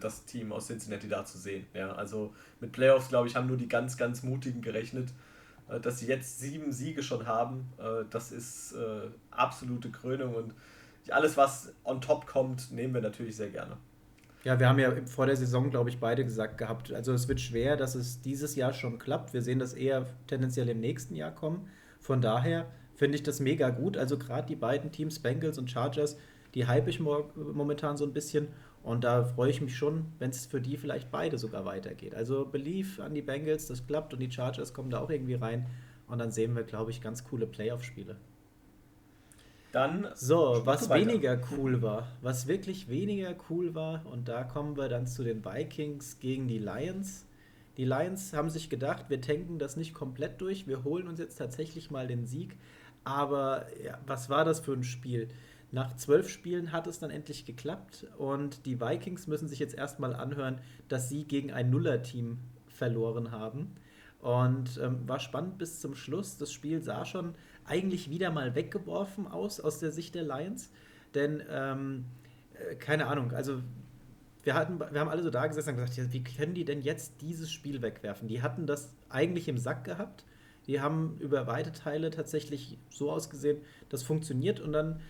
das Team aus Cincinnati da zu sehen. Ja, also mit Playoffs, glaube ich, haben nur die ganz, ganz Mutigen gerechnet. Äh, dass sie jetzt sieben Siege schon haben, äh, das ist äh, absolute Krönung und alles, was on top kommt, nehmen wir natürlich sehr gerne. Ja, wir haben ja vor der Saison, glaube ich, beide gesagt gehabt, also es wird schwer, dass es dieses Jahr schon klappt. Wir sehen das eher tendenziell im nächsten Jahr kommen. Von daher finde ich das mega gut. Also gerade die beiden Teams, Bengals und Chargers, die hype ich momentan so ein bisschen. Und da freue ich mich schon, wenn es für die vielleicht beide sogar weitergeht. Also Belief an die Bengals, das klappt und die Chargers kommen da auch irgendwie rein. Und dann sehen wir, glaube ich, ganz coole Playoff-Spiele. Dann. So, was weniger cool war, was wirklich weniger cool war, und da kommen wir dann zu den Vikings gegen die Lions. Die Lions haben sich gedacht, wir tanken das nicht komplett durch, wir holen uns jetzt tatsächlich mal den Sieg. Aber ja, was war das für ein Spiel? Nach zwölf Spielen hat es dann endlich geklappt und die Vikings müssen sich jetzt erstmal anhören, dass sie gegen ein Nuller-Team verloren haben. Und ähm, war spannend bis zum Schluss. Das Spiel sah schon eigentlich wieder mal weggeworfen aus, aus der Sicht der Lions. Denn, ähm, äh, keine Ahnung, also wir, hatten, wir haben alle so da gesessen und gesagt, ja, wie können die denn jetzt dieses Spiel wegwerfen? Die hatten das eigentlich im Sack gehabt. Die haben über weite Teile tatsächlich so ausgesehen, das funktioniert und dann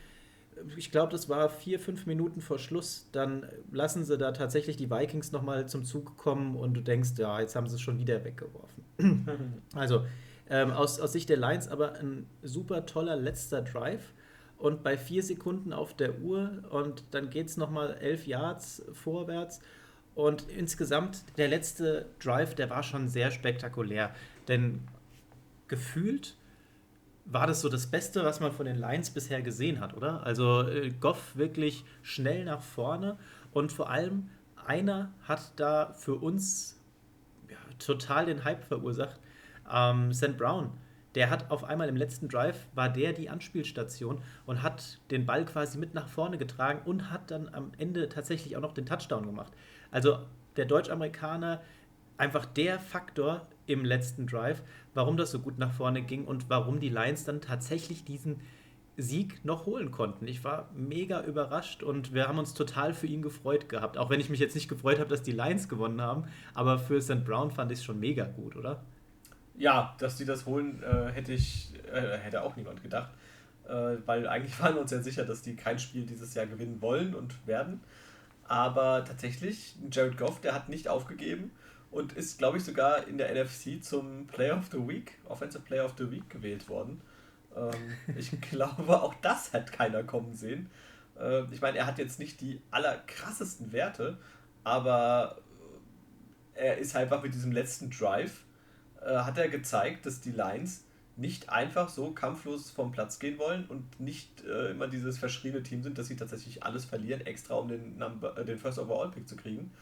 ich glaube, das war vier, fünf Minuten vor Schluss, dann lassen sie da tatsächlich die Vikings nochmal zum Zug kommen und du denkst, ja, jetzt haben sie es schon wieder weggeworfen. (laughs) also ähm, aus, aus Sicht der Lions aber ein super toller letzter Drive und bei vier Sekunden auf der Uhr und dann geht es nochmal elf Yards vorwärts und insgesamt der letzte Drive, der war schon sehr spektakulär, denn gefühlt war das so das Beste, was man von den Lions bisher gesehen hat, oder? Also äh, Goff wirklich schnell nach vorne und vor allem einer hat da für uns ja, total den Hype verursacht. Ähm, St. Brown, der hat auf einmal im letzten Drive, war der die Anspielstation und hat den Ball quasi mit nach vorne getragen und hat dann am Ende tatsächlich auch noch den Touchdown gemacht. Also der Deutsch-Amerikaner, einfach der Faktor im letzten Drive, warum das so gut nach vorne ging und warum die Lions dann tatsächlich diesen Sieg noch holen konnten. Ich war mega überrascht und wir haben uns total für ihn gefreut gehabt. Auch wenn ich mich jetzt nicht gefreut habe, dass die Lions gewonnen haben, aber für St. Brown fand ich es schon mega gut, oder? Ja, dass die das holen, äh, hätte ich, äh, hätte auch niemand gedacht. Äh, weil eigentlich waren wir uns ja sicher, dass die kein Spiel dieses Jahr gewinnen wollen und werden. Aber tatsächlich, Jared Goff, der hat nicht aufgegeben und ist, glaube ich, sogar in der NFC zum Player of the Week, Offensive Player of the Week gewählt worden. Ähm, (laughs) ich glaube, auch das hat keiner kommen sehen. Äh, ich meine, er hat jetzt nicht die allerkrassesten Werte, aber er ist einfach mit diesem letzten Drive, hat er gezeigt, dass die Lions nicht einfach so kampflos vom Platz gehen wollen und nicht äh, immer dieses verschriebene Team sind, dass sie tatsächlich alles verlieren, extra um den, Number, äh, den First Overall Pick zu kriegen.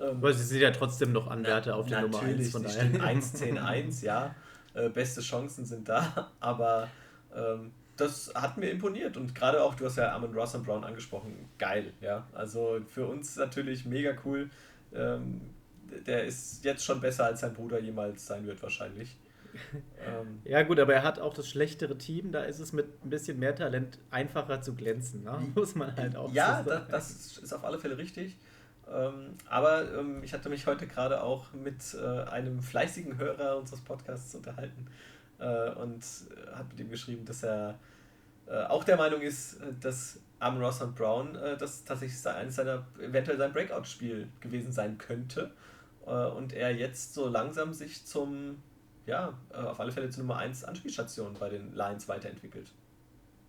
Ähm, Aber sie sind ja trotzdem noch Anwärter auf der Nummer 1 von daher. 1, 10, 1, ja. Äh, beste Chancen sind da, (laughs) aber ähm, das hat mir imponiert und gerade auch, du hast ja Amon Ross und Brown angesprochen, geil, ja. Also für uns natürlich mega cool. Ähm, der ist jetzt schon besser als sein Bruder jemals sein wird, wahrscheinlich. (laughs) Ähm, ja, gut, aber er hat auch das schlechtere Team, da ist es mit ein bisschen mehr Talent einfacher zu glänzen, ne? (laughs) muss man halt auch ja, so sagen. Ja, das ist auf alle Fälle richtig. Ähm, aber ähm, ich hatte mich heute gerade auch mit äh, einem fleißigen Hörer unseres Podcasts unterhalten äh, und äh, hat mit ihm geschrieben, dass er äh, auch der Meinung ist, äh, dass Amon Ross und Brown äh, das tatsächlich eines seiner, eventuell sein Breakout-Spiel gewesen sein könnte. Und er jetzt so langsam sich zum, ja, auf alle Fälle zur Nummer 1 Anspielstation bei den Lions weiterentwickelt.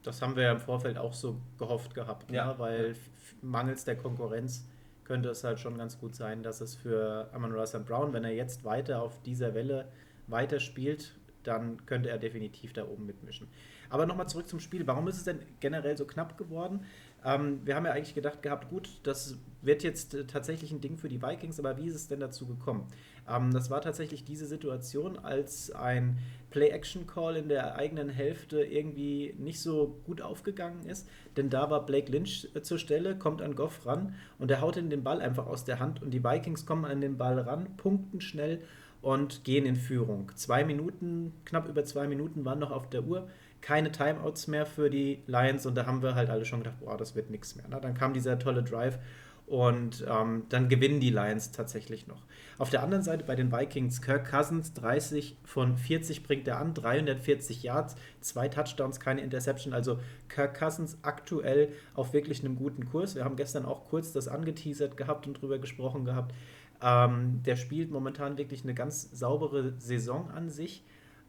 Das haben wir ja im Vorfeld auch so gehofft gehabt, ne? ja. Ne? weil mangels der Konkurrenz könnte es halt schon ganz gut sein, dass es für Amon Russell Brown, wenn er jetzt weiter auf dieser Welle weiterspielt, dann könnte er definitiv da oben mitmischen. Aber nochmal zurück zum Spiel. Warum ist es denn generell so knapp geworden? Ähm, wir haben ja eigentlich gedacht gehabt, gut, das wird jetzt äh, tatsächlich ein Ding für die Vikings, aber wie ist es denn dazu gekommen? Ähm, das war tatsächlich diese Situation, als ein Play-Action-Call in der eigenen Hälfte irgendwie nicht so gut aufgegangen ist, denn da war Blake Lynch äh, zur Stelle, kommt an Goff ran und der haut ihn den Ball einfach aus der Hand und die Vikings kommen an den Ball ran, punkten schnell und gehen in Führung. Zwei Minuten, knapp über zwei Minuten waren noch auf der Uhr keine Timeouts mehr für die Lions und da haben wir halt alle schon gedacht, boah, das wird nichts mehr. Ne? Dann kam dieser tolle Drive Und ähm, dann gewinnen die Lions tatsächlich noch. Auf der anderen Seite bei den Vikings, Kirk Cousins, 30 von 40 bringt er an, 340 Yards, zwei Touchdowns, keine Interception. Also Kirk Cousins aktuell auf wirklich einem guten Kurs. Wir haben gestern auch kurz das angeteasert gehabt und drüber gesprochen gehabt. Ähm, der spielt momentan wirklich eine ganz saubere Saison an sich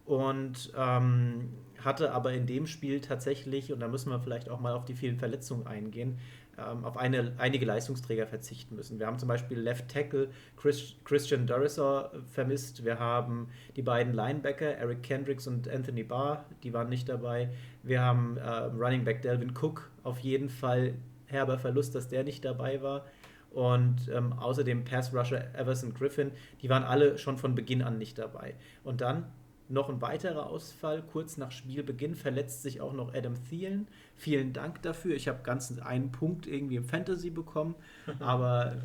und ähm, hatte aber in dem Spiel tatsächlich, und da müssen wir vielleicht auch mal auf die vielen Verletzungen eingehen, ähm, auf eine, einige Leistungsträger verzichten müssen. Wir haben zum Beispiel Left Tackle Chris, Christian Dorisor vermisst. Wir haben die beiden Linebacker, Eric Kendricks und Anthony Barr, die waren nicht dabei. Wir haben äh, Running Back Delvin Cook, auf jeden Fall herber Verlust, dass der nicht dabei war. Und ähm, außerdem Pass Rusher Everson Griffin, die waren alle schon von Beginn an nicht dabei. Und dann noch ein weiterer Ausfall. Kurz nach Spielbeginn verletzt sich auch noch Adam Thielen. Vielen Dank dafür. Ich habe ganz einen Punkt irgendwie im Fantasy bekommen, (laughs) aber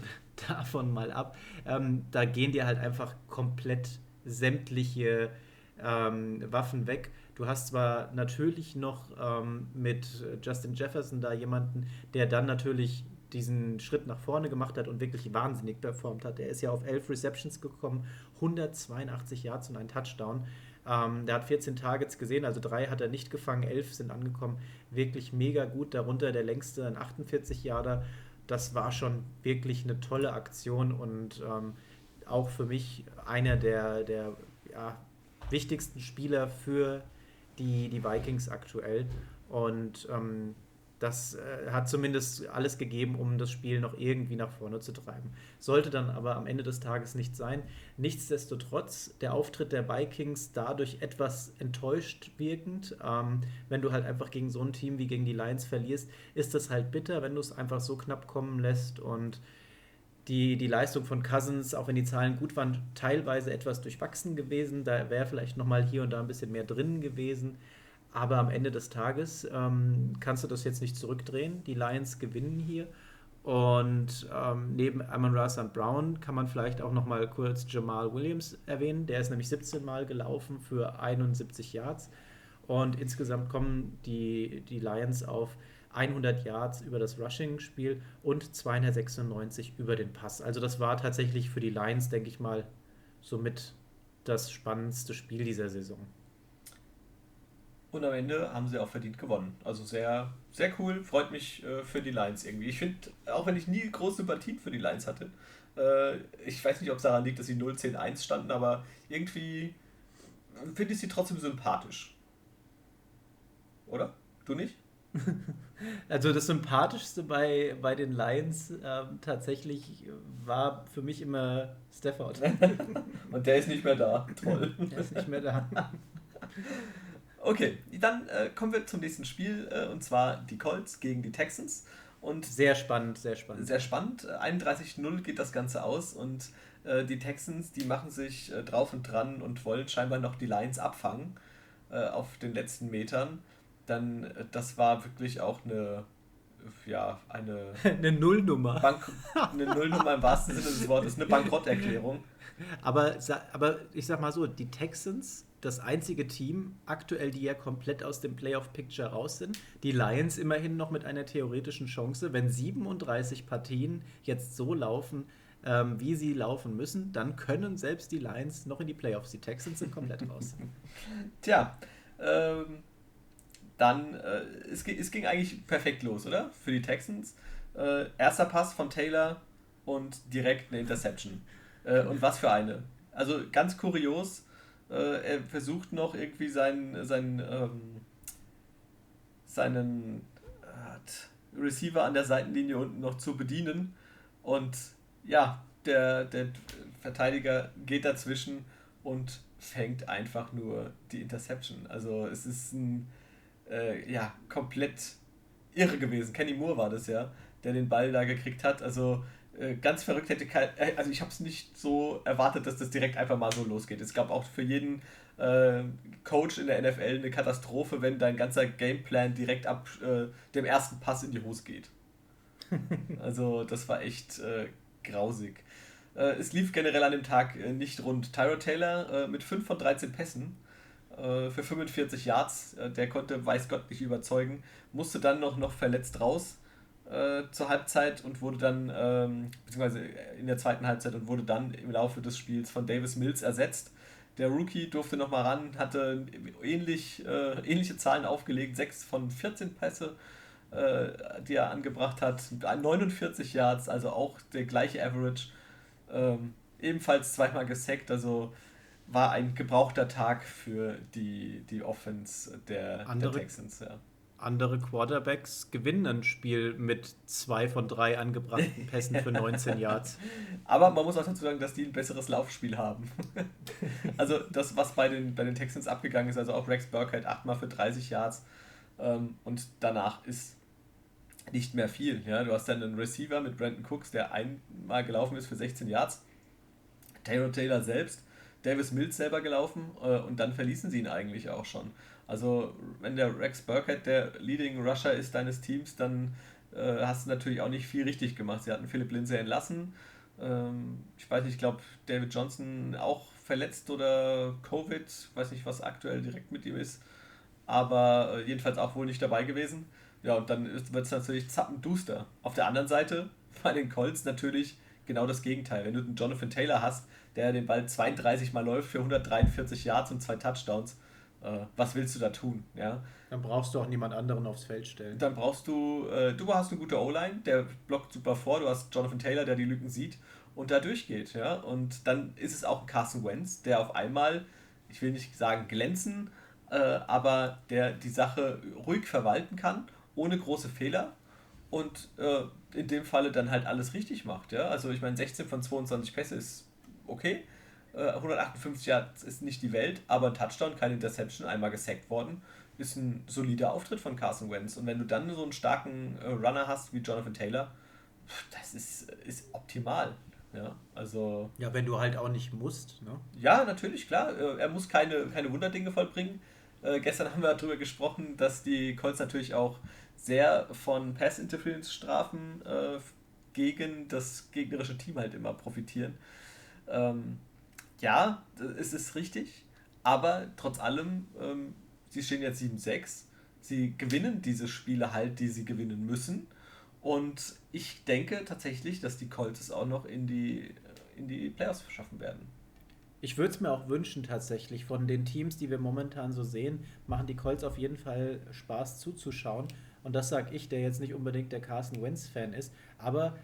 davon mal ab. Ähm, da gehen dir halt einfach komplett sämtliche ähm, Waffen weg. Du hast zwar natürlich noch ähm, mit Justin Jefferson da jemanden, der dann natürlich diesen Schritt nach vorne gemacht hat und wirklich wahnsinnig performt hat. Er ist ja auf elf Receptions gekommen, 182 Yards und ein Touchdown. Ähm, der hat 14 Targets gesehen, also drei hat er nicht gefangen, elf sind angekommen. Wirklich mega gut, darunter der längste, ein 48 Yarder. Das war schon wirklich eine tolle Aktion und ähm, auch für mich einer der, der ja, wichtigsten Spieler für die, die Vikings aktuell. Und ähm, das äh, hat zumindest alles gegeben, um das Spiel noch irgendwie nach vorne zu treiben. Sollte dann aber am Ende des Tages nicht sein. Nichtsdestotrotz, der Auftritt der Vikings dadurch etwas enttäuscht wirkend. Ähm, wenn du halt einfach gegen so ein Team wie gegen die Lions verlierst, ist das halt bitter, wenn du es einfach so knapp kommen lässt und die, die Leistung von Cousins, auch wenn die Zahlen gut waren, teilweise etwas durchwachsen gewesen. Da wäre vielleicht nochmal hier und da ein bisschen mehr drin gewesen. Aber am Ende des Tages ähm, kannst du das jetzt nicht zurückdrehen. Die Lions gewinnen hier. Und ähm, neben Amon Ra St. Brown kann man vielleicht auch noch mal kurz Jamal Williams erwähnen. Der ist nämlich 17 Mal gelaufen für 71 Yards. Und insgesamt kommen die, die Lions auf 100 Yards über das Rushing-Spiel und 296 über den Pass. Also das war tatsächlich für die Lions, denke ich mal, somit das spannendste Spiel dieser Saison. Und am Ende haben sie auch verdient gewonnen. Also sehr, sehr cool. Freut mich äh, für die Lions irgendwie. Ich finde, auch wenn ich nie große Sympathien für die Lions hatte, äh, ich weiß nicht, ob es daran liegt, dass sie 0-10-1 standen, aber irgendwie finde ich sie trotzdem sympathisch. Oder? Du nicht? (laughs) Also das Sympathischste bei, bei den Lions ähm, tatsächlich war für mich immer Stafford. (laughs) Und der ist nicht mehr da. Toll. (laughs) Der ist nicht mehr da. Okay, dann äh, kommen wir zum nächsten Spiel äh, und zwar die Colts gegen die Texans. Und sehr spannend, sehr spannend. Sehr spannend. 31-0 geht das Ganze aus und äh, die Texans, die machen sich äh, drauf und dran und wollen scheinbar noch die Lions abfangen äh, auf den letzten Metern. Dann, äh, das war wirklich auch eine, ja, eine. (laughs) eine Nullnummer. Bank, eine Nullnummer im wahrsten Sinne des Wortes, eine (laughs) Bankrotterklärung. Aber, aber ich sag mal so, die Texans das einzige Team aktuell, die ja komplett aus dem Playoff-Picture raus sind. Die Lions immerhin noch mit einer theoretischen Chance. Wenn 37 Partien jetzt so laufen, ähm, wie sie laufen müssen, dann können selbst die Lions noch in die Playoffs. Die Texans sind komplett raus. (laughs) Tja, ähm, dann, äh, es, es, ging eigentlich perfekt los, oder? Für die Texans. Äh, erster Pass von Taylor und direkt eine Interception. Äh, und was für eine. Also ganz kurios, äh, er versucht noch irgendwie seinen, seinen, ähm, seinen äh, Receiver an der Seitenlinie unten noch zu bedienen. Und ja, der, der Verteidiger geht dazwischen und fängt einfach nur die Interception. Also es ist ein äh, ja, komplett irre gewesen. Kenny Moore war das ja, der den Ball da gekriegt hat. Also ganz verrückt hätte kein, äh, also ich habe es nicht so erwartet, dass das direkt einfach mal so losgeht. Es gab auch für jeden äh, Coach in der NFL eine Katastrophe, wenn dein ganzer Gameplan direkt ab äh, dem ersten Pass in die Hose geht. (laughs) also das war echt äh, grausig. es lief generell an dem Tag nicht rund. Tyro Taylor mit 5 von 13 Pässen für 45 Yards, der konnte weiß Gott nicht überzeugen, musste dann noch, noch verletzt raus äh, zur Halbzeit und wurde dann, ähm, beziehungsweise in der zweiten Halbzeit und wurde dann im Laufe des Spiels von Davis Mills ersetzt. Der Rookie durfte nochmal ran, hatte ähnlich, äh, ähnliche Zahlen aufgelegt, 6 von 14 Pässe, äh, die er angebracht hat, 49 Yards, also auch der gleiche Average. Ähm, ebenfalls zweimal gesackt, also war ein gebrauchter Tag für die, die Offense der, andere, der Texans. Ja. Andere Quarterbacks gewinnen ein Spiel mit zwei von drei angebrachten Pässen für 19 (laughs) Yards. Aber man muss auch dazu sagen, dass die ein besseres Laufspiel haben. (laughs) also das, was bei den, bei den Texans abgegangen ist, also auch Rex Burkhead achtmal für 30 Yards ähm, und danach ist nicht mehr viel. Ja? Du hast dann einen Receiver mit Brandon Cooks, der einmal gelaufen ist für 16 Yards. Taylor Taylor selbst Davis Mills selber gelaufen äh, und dann verließen sie ihn eigentlich auch schon. Also wenn der Rex Burkhead der Leading Rusher ist deines Teams, dann äh, hast du natürlich auch nicht viel richtig gemacht. Sie hatten Philipp Lindsay entlassen. Ähm, ich weiß nicht, ich glaube David Johnson auch verletzt oder Covid, weiß nicht, was aktuell direkt mit ihm ist, aber äh, jedenfalls auch wohl nicht dabei gewesen. Ja, und dann wird es natürlich zappenduster. Auf der anderen Seite (laughs) bei den Colts natürlich genau das Gegenteil. Wenn du einen Jonathan Taylor hast, der den Ball 32 Mal läuft für 143 Yards und zwei Touchdowns. Äh, was willst du da tun? Ja? Dann brauchst du auch niemand anderen aufs Feld stellen. Dann brauchst du, äh, du hast eine gute O-Line, der blockt super vor, du hast Jonathan Taylor, der die Lücken sieht und da durchgeht. Ja? Und dann ist es auch Carson Wentz, der auf einmal, ich will nicht sagen glänzen, äh, aber der die Sache ruhig verwalten kann, ohne große Fehler und äh, in dem Falle dann halt alles richtig macht. Ja? Also ich meine, 16 von 22 Pässe ist okay. 158 äh, Yards ist nicht die Welt, aber ein Touchdown, keine Interception, einmal gesackt worden, ist ein solider Auftritt von Carson Wentz. Und wenn du dann so einen starken äh, Runner hast wie Jonathan Taylor, das ist, ist optimal. Ja, also. Ja, wenn du halt auch nicht musst, ne? Ja, natürlich, klar. Äh, er muss keine, keine Wunderdinge vollbringen. Äh, gestern haben wir darüber gesprochen, dass die Colts natürlich auch sehr von Pass-Interference-Strafen äh, gegen das gegnerische Team halt immer profitieren. Ähm, ja, es ist richtig, aber trotz allem, ähm, sie stehen jetzt 7-6. Sie gewinnen diese Spiele halt, die sie gewinnen müssen. Und ich denke tatsächlich, dass die Colts es auch noch in die, in die Playoffs schaffen werden. Ich würde es mir auch wünschen, tatsächlich. Von den Teams, die wir momentan so sehen, machen die Colts auf jeden Fall Spaß zuzuschauen. Und das sage ich, der jetzt nicht unbedingt der Carson Wentz-Fan ist. Aber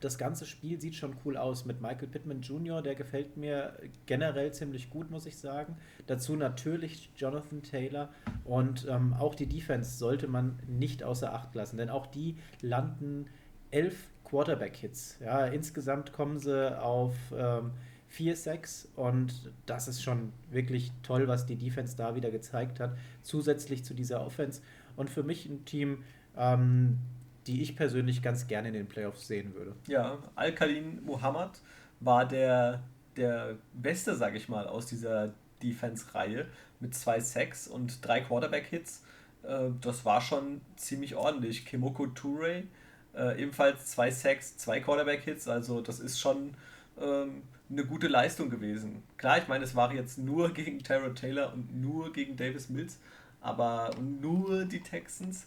das ganze Spiel sieht schon cool aus mit Michael Pittman Jr., der gefällt mir generell ziemlich gut, muss ich sagen. Dazu natürlich Jonathan Taylor und ähm, auch die Defense sollte man nicht außer Acht lassen, denn auch die landen elf Quarterback-Hits. Ja, insgesamt kommen sie auf ähm, 4-6 und das ist schon wirklich toll, was die Defense da wieder gezeigt hat, zusätzlich zu dieser Offense. Und für mich ein Team, ähm, die ich persönlich ganz gerne in den Playoffs sehen würde. Ja, Al-Khalin Muhammad war der, der Beste, sage ich mal, aus dieser Defense-Reihe mit zwei Sacks und drei Quarterback-Hits. Äh, das war schon ziemlich ordentlich. Kimoko Toure äh, ebenfalls zwei Sacks, zwei Quarterback-Hits, also das ist schon ähm, eine gute Leistung gewesen. Klar, ich meine, es war jetzt nur (laughs) gegen Tara Taylor und nur gegen Davis Mills, aber nur die Texans.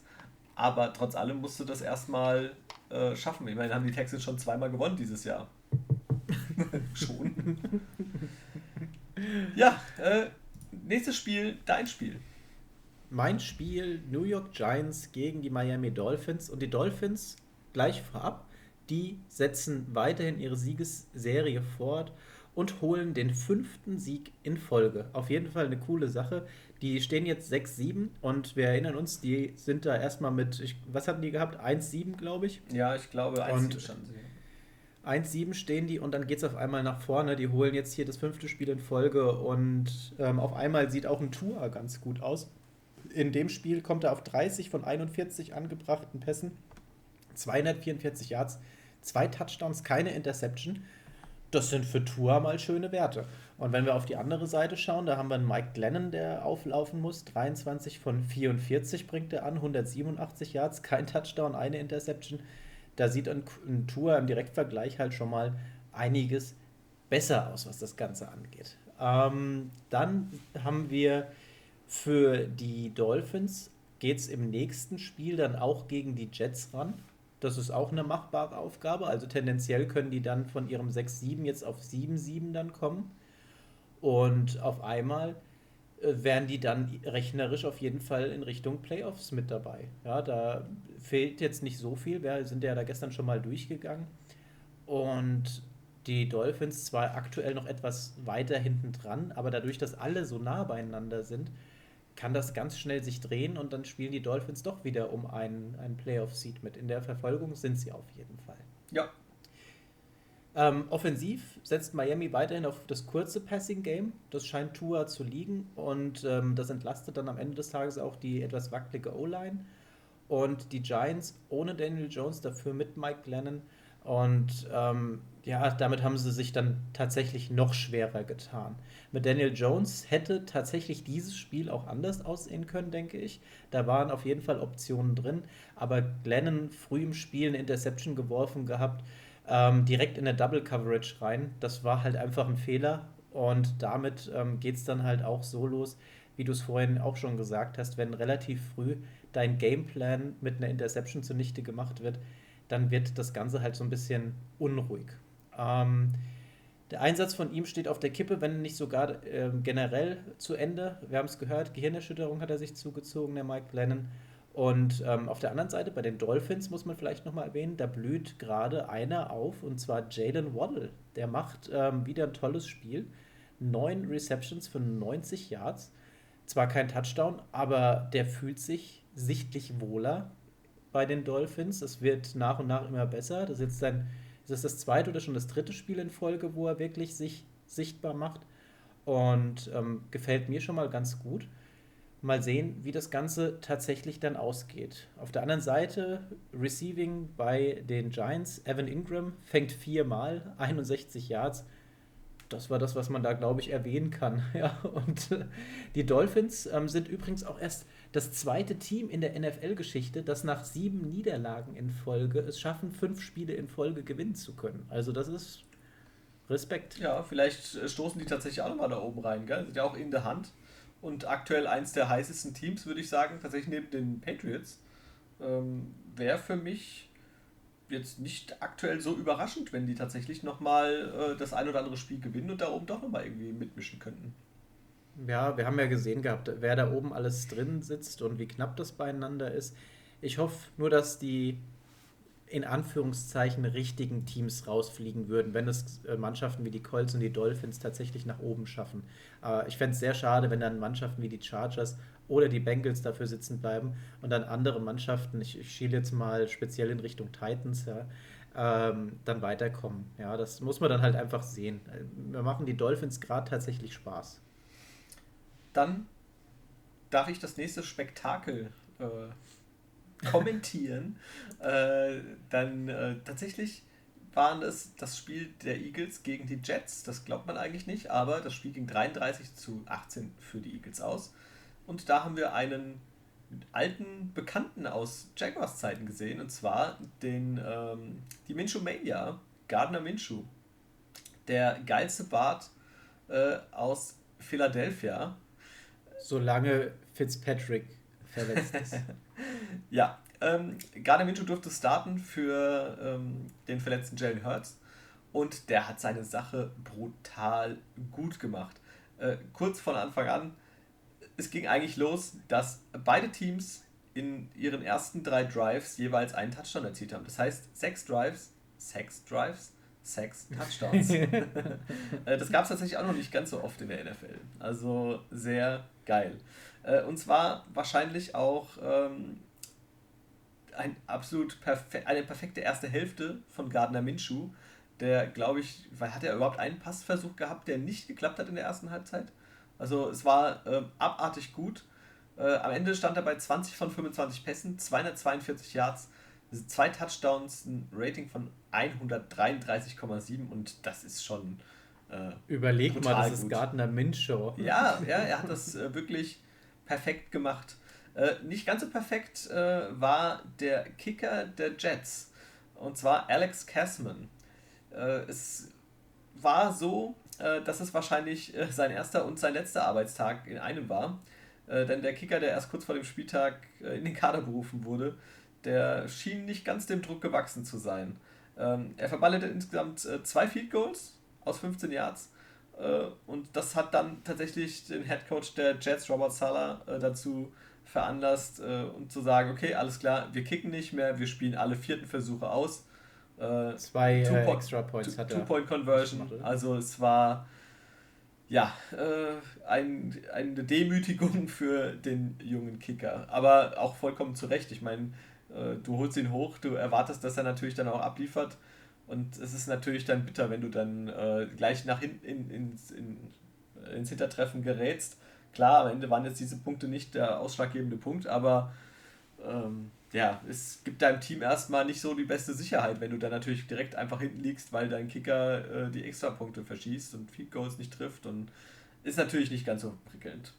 Aber trotz allem musst du das erstmal äh, schaffen. Ich meine, haben die Texans schon zweimal gewonnen dieses Jahr. (laughs) schon. (laughs) ja, äh, nächstes Spiel, dein Spiel. Mein Spiel New York Giants gegen die Miami Dolphins. Und die Dolphins, gleich vorab, die setzen weiterhin ihre Siegesserie fort und holen den fünften Sieg in Folge. Auf jeden Fall eine coole Sache. Die stehen jetzt 6-7 und wir erinnern uns, die sind da erstmal mit, ich, was hatten die gehabt? 1-7, glaube ich. Ja, ich glaube 1-7 standen sie. 1-7 stehen die und dann geht es auf einmal nach vorne. Die holen jetzt hier das fünfte Spiel in Folge und ähm, auf einmal sieht auch ein Tour ganz gut aus. In dem Spiel kommt er auf 30 von 41 angebrachten Pässen, 244 Yards, zwei Touchdowns, keine Interception. Das sind für Tour mal schöne Werte. Und wenn wir auf die andere Seite schauen, da haben wir einen Mike Glennon, der auflaufen muss. 23 von 44 bringt er an, 187 Yards, kein Touchdown, eine Interception. Da sieht ein, ein Tour im Direktvergleich halt schon mal einiges besser aus, was das Ganze angeht. Ähm, dann haben wir für die Dolphins geht es im nächsten Spiel dann auch gegen die Jets ran. Das ist auch eine machbare Aufgabe. Also tendenziell können die dann von ihrem 6-7 jetzt auf 7-7 dann kommen. Und auf einmal äh, wären die dann rechnerisch auf jeden Fall in Richtung Playoffs mit dabei. Ja, da fehlt jetzt nicht so viel. Wir sind ja da gestern schon mal durchgegangen. Und die Dolphins zwar aktuell noch etwas weiter hinten dran, aber dadurch, dass alle so nah beieinander sind, kann das ganz schnell sich drehen und dann spielen die Dolphins doch wieder um einen, einen Playoff-Seed mit. In der Verfolgung sind sie auf jeden Fall. Ja. Ähm, offensiv setzt Miami weiterhin auf das kurze Passing-Game. Das scheint Tua zu liegen und ähm, das entlastet dann am Ende des Tages auch die etwas wackelige O-Line. Und die Giants ohne Daniel Jones, dafür mit Mike Glennon. Und ähm, ja, damit haben sie sich dann tatsächlich noch schwerer getan. Mit Daniel Jones hätte tatsächlich dieses Spiel auch anders aussehen können, denke ich. Da waren auf jeden Fall Optionen drin, aber Glennon früh im Spiel eine Interception geworfen gehabt, ähm, direkt in der Double Coverage rein. Das war halt einfach ein Fehler und damit ähm, geht es dann halt auch so los, wie du es vorhin auch schon gesagt hast, wenn relativ früh dein Gameplan mit einer Interception zunichte gemacht wird, dann wird das Ganze halt so ein bisschen unruhig. Ähm, der Einsatz von ihm steht auf der Kippe, wenn nicht sogar äh, generell zu Ende. Wir haben es gehört, Gehirnerschütterung hat er sich zugezogen, der Mike Glennon. Und ähm, auf der anderen Seite, bei den Dolphins muss man vielleicht nochmal erwähnen, da blüht gerade einer auf, und zwar Jalen Waddle. Der macht ähm, wieder ein tolles Spiel. Neun Receptions für 90 Yards. Zwar kein Touchdown, aber der fühlt sich sichtlich wohler bei den Dolphins. Es wird nach und nach immer besser. Das ist jetzt sein das ist das zweite oder schon das dritte Spiel in Folge, wo er wirklich sich sichtbar macht. Und ähm, gefällt mir schon mal ganz gut. Mal sehen, wie das Ganze tatsächlich dann ausgeht. Auf der anderen Seite, Receiving bei den Giants. Evan Ingram fängt viermal, (laughs) 61 Yards das war das, was man da, glaube ich, erwähnen kann. (laughs) Ja, und äh, die Dolphins ähm, sind übrigens auch erst das zweite Team in der NFL-Geschichte, das nach sieben Niederlagen in Folge es schaffen, fünf Spiele in Folge gewinnen zu können. Also das ist Respekt. Ja, vielleicht äh, stoßen die tatsächlich auch nochmal da oben rein, gell? Sind ja auch in der Hand. Und aktuell eins der heißesten Teams, würde ich sagen, tatsächlich neben den Patriots. Ähm, Wäre für mich jetzt nicht aktuell so überraschend, wenn die tatsächlich nochmal äh, das ein oder andere Spiel gewinnen und da oben doch nochmal irgendwie mitmischen könnten. Ja, wir haben ja gesehen gehabt, wer da oben alles drin sitzt und wie knapp das beieinander ist. Ich hoffe nur, dass die in Anführungszeichen richtigen Teams rausfliegen würden, wenn es äh, Mannschaften wie die Colts und die Dolphins tatsächlich nach oben schaffen. Aber ich fände es sehr schade, wenn dann Mannschaften wie die Chargers oder die Bengals dafür sitzen bleiben und dann andere Mannschaften, ich, ich schiele jetzt mal speziell in Richtung Titans, ja, ähm, dann weiterkommen. Ja, das muss man dann halt einfach sehen. Wir machen die Dolphins gerade tatsächlich Spaß. Dann darf ich das nächste Spektakel äh, kommentieren. äh, dann äh, tatsächlich waren es das Spiel der Eagles gegen die Jets. Das glaubt man eigentlich nicht, aber das Spiel ging 33 zu 18 für die Eagles aus. Und da haben wir einen alten Bekannten aus Jaguars Zeiten gesehen, und zwar den, ähm, die Minshew Mania, Gardner Minshew. Der geilste Bart äh, aus Philadelphia. Solange Fitzpatrick verletzt ist. (laughs) ja, ähm, Gardner Minshew durfte starten für ähm, den verletzten Jalen Hurts und der hat seine Sache brutal gut gemacht. Äh, kurz von Anfang an es ging eigentlich los, dass beide Teams in ihren ersten drei Drives jeweils einen Touchdown erzielt haben. Das heißt, sechs Drives, sechs Drives, sechs Touchdowns. (laughs) Äh, das gab es tatsächlich auch noch nicht ganz so oft in der NFL. Also sehr geil. Äh, und zwar wahrscheinlich auch ähm, ein absolut perfe eine perfekte erste Hälfte von Gardner Minshew. Der, glaube ich, weil hat er überhaupt einen Passversuch gehabt, der nicht geklappt hat in der ersten Halbzeit? Also es war äh, abartig gut. Äh, am Ende stand er bei 20 von 25 Pässen, 242 Yards, zwei Touchdowns, ein Rating von 133,7 und das ist schon. Äh, Überleg mal, das gut. ist Gardner Minshew. Ja, ja, er hat das äh, wirklich perfekt gemacht. Äh, nicht ganz so perfekt äh, war der Kicker der Jets und zwar Alex Casman. es war so, äh, dass es wahrscheinlich äh, sein erster und sein letzter Arbeitstag in einem war. Äh, denn der Kicker, der erst kurz vor dem Spieltag äh, in den Kader berufen wurde, der schien nicht ganz dem Druck gewachsen zu sein. Ähm, er verballerte insgesamt äh, zwei Field Goals aus 15 Yards. Äh, und das hat dann tatsächlich den Head Coach der Jets, Robert Sala, äh, dazu veranlasst, äh, um zu sagen, okay, alles klar, wir kicken nicht mehr, wir spielen alle vierten Versuche aus. Zwei two äh, Extra Points two, hat er. Two-Point-Conversion. Also es war ja, äh, ein, eine Demütigung (laughs) für den jungen Kicker. Aber auch vollkommen zu Recht. Ich meine, äh, du holst ihn hoch, du erwartest, dass er natürlich dann auch abliefert. Und es ist natürlich dann bitter, wenn du dann äh, gleich nach hinten in, ins, in, ins Hintertreffen gerätst. Klar, am Ende waren jetzt diese Punkte nicht der ausschlaggebende Punkt, aber ähm, ja, es gibt deinem Team erstmal nicht so die beste Sicherheit, wenn du dann natürlich direkt einfach hinten liegst, weil dein Kicker äh, die Extrapunkte verschießt und Field Goals nicht trifft und ist natürlich nicht ganz so prickelnd.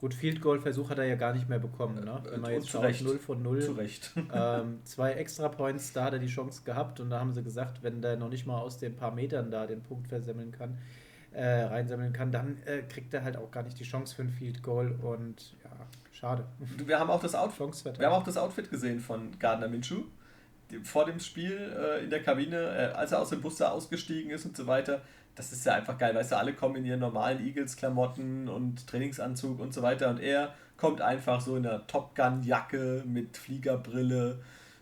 Gut, Field Goal Versuch hat er ja gar nicht mehr bekommen, ne? Wenn man jetzt schaut, 0 von 0. Zu Recht. (laughs) ähm, zwei Extra Points, da hat er die Chance gehabt und da haben sie gesagt, wenn der noch nicht mal aus den paar Metern da den Punkt versemmeln kann, äh, reinsammeln kann, dann äh, kriegt er halt auch gar nicht die Chance für ein Field Goal und ja, Schade. Wir haben auch das Outfit, wir haben auch das Outfit gesehen von Gardner Minshew vor dem Spiel äh, in der Kabine, äh, als er aus dem Bus da ausgestiegen ist und so weiter. Das ist ja einfach geil, weißt du, alle kommen in ihren normalen Eagles-Klamotten und Trainingsanzug und so weiter und er kommt einfach so in einer Top Gun-Jacke mit Fliegerbrille,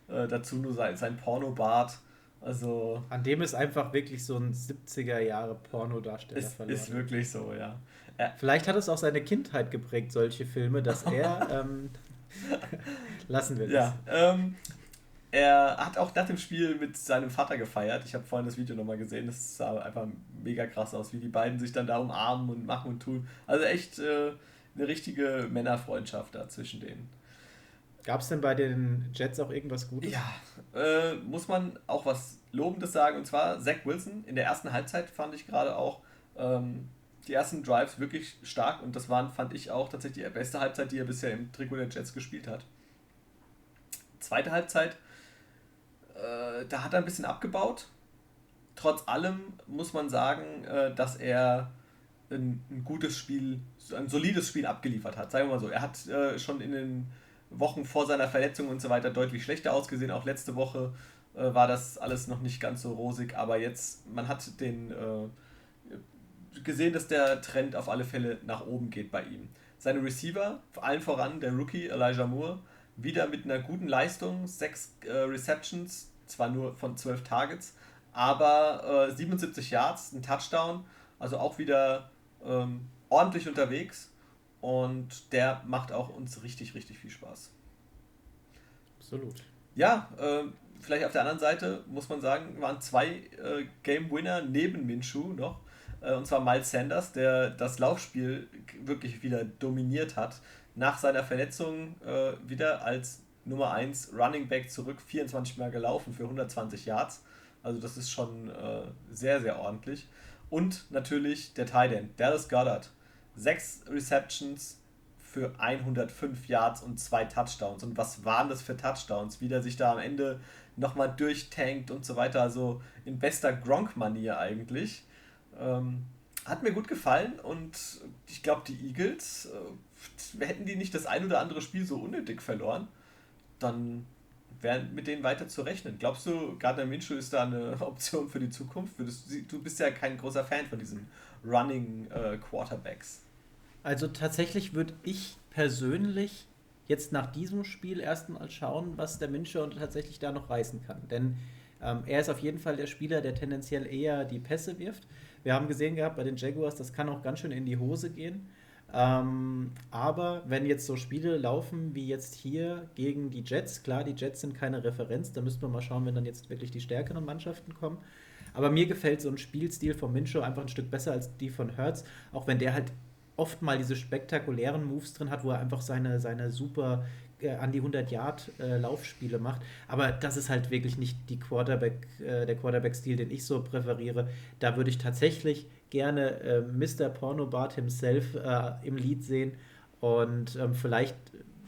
äh, dazu nur sein, sein Pornobart. Also. An dem ist einfach wirklich so ein 70er Jahre Pornodarsteller ist, verloren. Ist wirklich so, ja. Vielleicht hat es auch seine Kindheit geprägt, solche Filme, dass er. (laughs) ähm, (laughs) lassen wir das. Ja, ähm, er hat auch nach dem Spiel mit seinem Vater gefeiert. Ich habe vorhin das Video nochmal gesehen. Das sah einfach mega krass aus, wie die beiden sich dann da umarmen und machen und tun. Also echt äh, eine richtige Männerfreundschaft da zwischen denen. Gab es denn bei den Jets auch irgendwas Gutes? Ja, äh, muss man auch was Lobendes sagen. Und zwar Zach Wilson in der ersten Halbzeit fand ich gerade auch. Ähm, die ersten Drives wirklich stark und das waren, fand ich auch tatsächlich die beste Halbzeit, die er bisher im Trikot der Jets gespielt hat. Zweite Halbzeit, äh, da hat er ein bisschen abgebaut. Trotz allem muss man sagen, äh, dass er ein, ein, gutes Spiel, ein solides Spiel abgeliefert hat. Sagen wir mal so. Er hat äh, schon in den Wochen vor seiner Verletzung und so weiter deutlich schlechter ausgesehen. Auch letzte Woche äh, war das alles noch nicht ganz so rosig, aber jetzt, man hat den äh, gesehen, dass der Trend auf alle Fälle nach oben geht bei ihm. Seine Receiver, vor allem voran der Rookie Elijah Moore, wieder mit einer guten Leistung, sechs äh, Receptions, zwar nur von zwölf Targets, aber äh, 77 Yards, ein Touchdown, also auch wieder ähm, ordentlich unterwegs und der macht auch uns richtig, richtig viel Spaß. Absolut. Ja, äh, vielleicht auf der anderen Seite muss man sagen, waren zwei äh, Game Winner neben Minshu noch. Äh, und zwar Miles Sanders, der das Laufspiel wirklich wieder dominiert hat. Nach seiner Verletzung äh, wieder als Nummer 1 Running Back zurück, 24 Mal gelaufen für 120 Yards. Also das ist schon äh, sehr, sehr ordentlich. Und natürlich der Tight End, Dallas Goddard. Sechs Receptions für 105 Yards und zwei Touchdowns. Und was waren das für Touchdowns? Wie der sich da am Ende nochmal durchtankt und so weiter. Also in bester Gronk-Manier eigentlich. Ähm, hat mir gut gefallen und ich glaube, die Eagles, äh, hätten die nicht das ein oder andere Spiel so unnötig verloren, dann wäre mit denen weiter zu rechnen. Glaubst du, Gardner Minshew ist da eine (laughs) Option für die Zukunft? Du bist ja kein großer Fan von diesen Running äh, Quarterbacks. Also tatsächlich würde ich persönlich jetzt nach diesem Spiel erstmal schauen, was der Minshew tatsächlich da noch reißen kann. Denn ähm, er ist auf jeden Fall der Spieler, der tendenziell eher die Pässe wirft. Wir haben gesehen gehabt bei den Jaguars, das kann auch ganz schön in die Hose gehen. Ähm, aber wenn jetzt so Spiele laufen wie jetzt hier gegen die Jets, klar, die Jets sind keine Referenz, da müssten wir mal schauen, wenn dann jetzt wirklich die stärkeren Mannschaften kommen. Aber mir gefällt so ein Spielstil von Minshew einfach ein Stück besser als die von Hertz, auch wenn der halt oft mal diese spektakulären Moves drin hat, wo er einfach seine, seine super äh, an die 100 Yard äh, Laufspiele macht. Aber das ist halt wirklich nicht die Quarterback, äh, der Quarterback-Stil, den ich so präferiere. Da würde ich tatsächlich gerne äh, Mr. Pornobart himself äh, im Lied sehen. Und ähm, vielleicht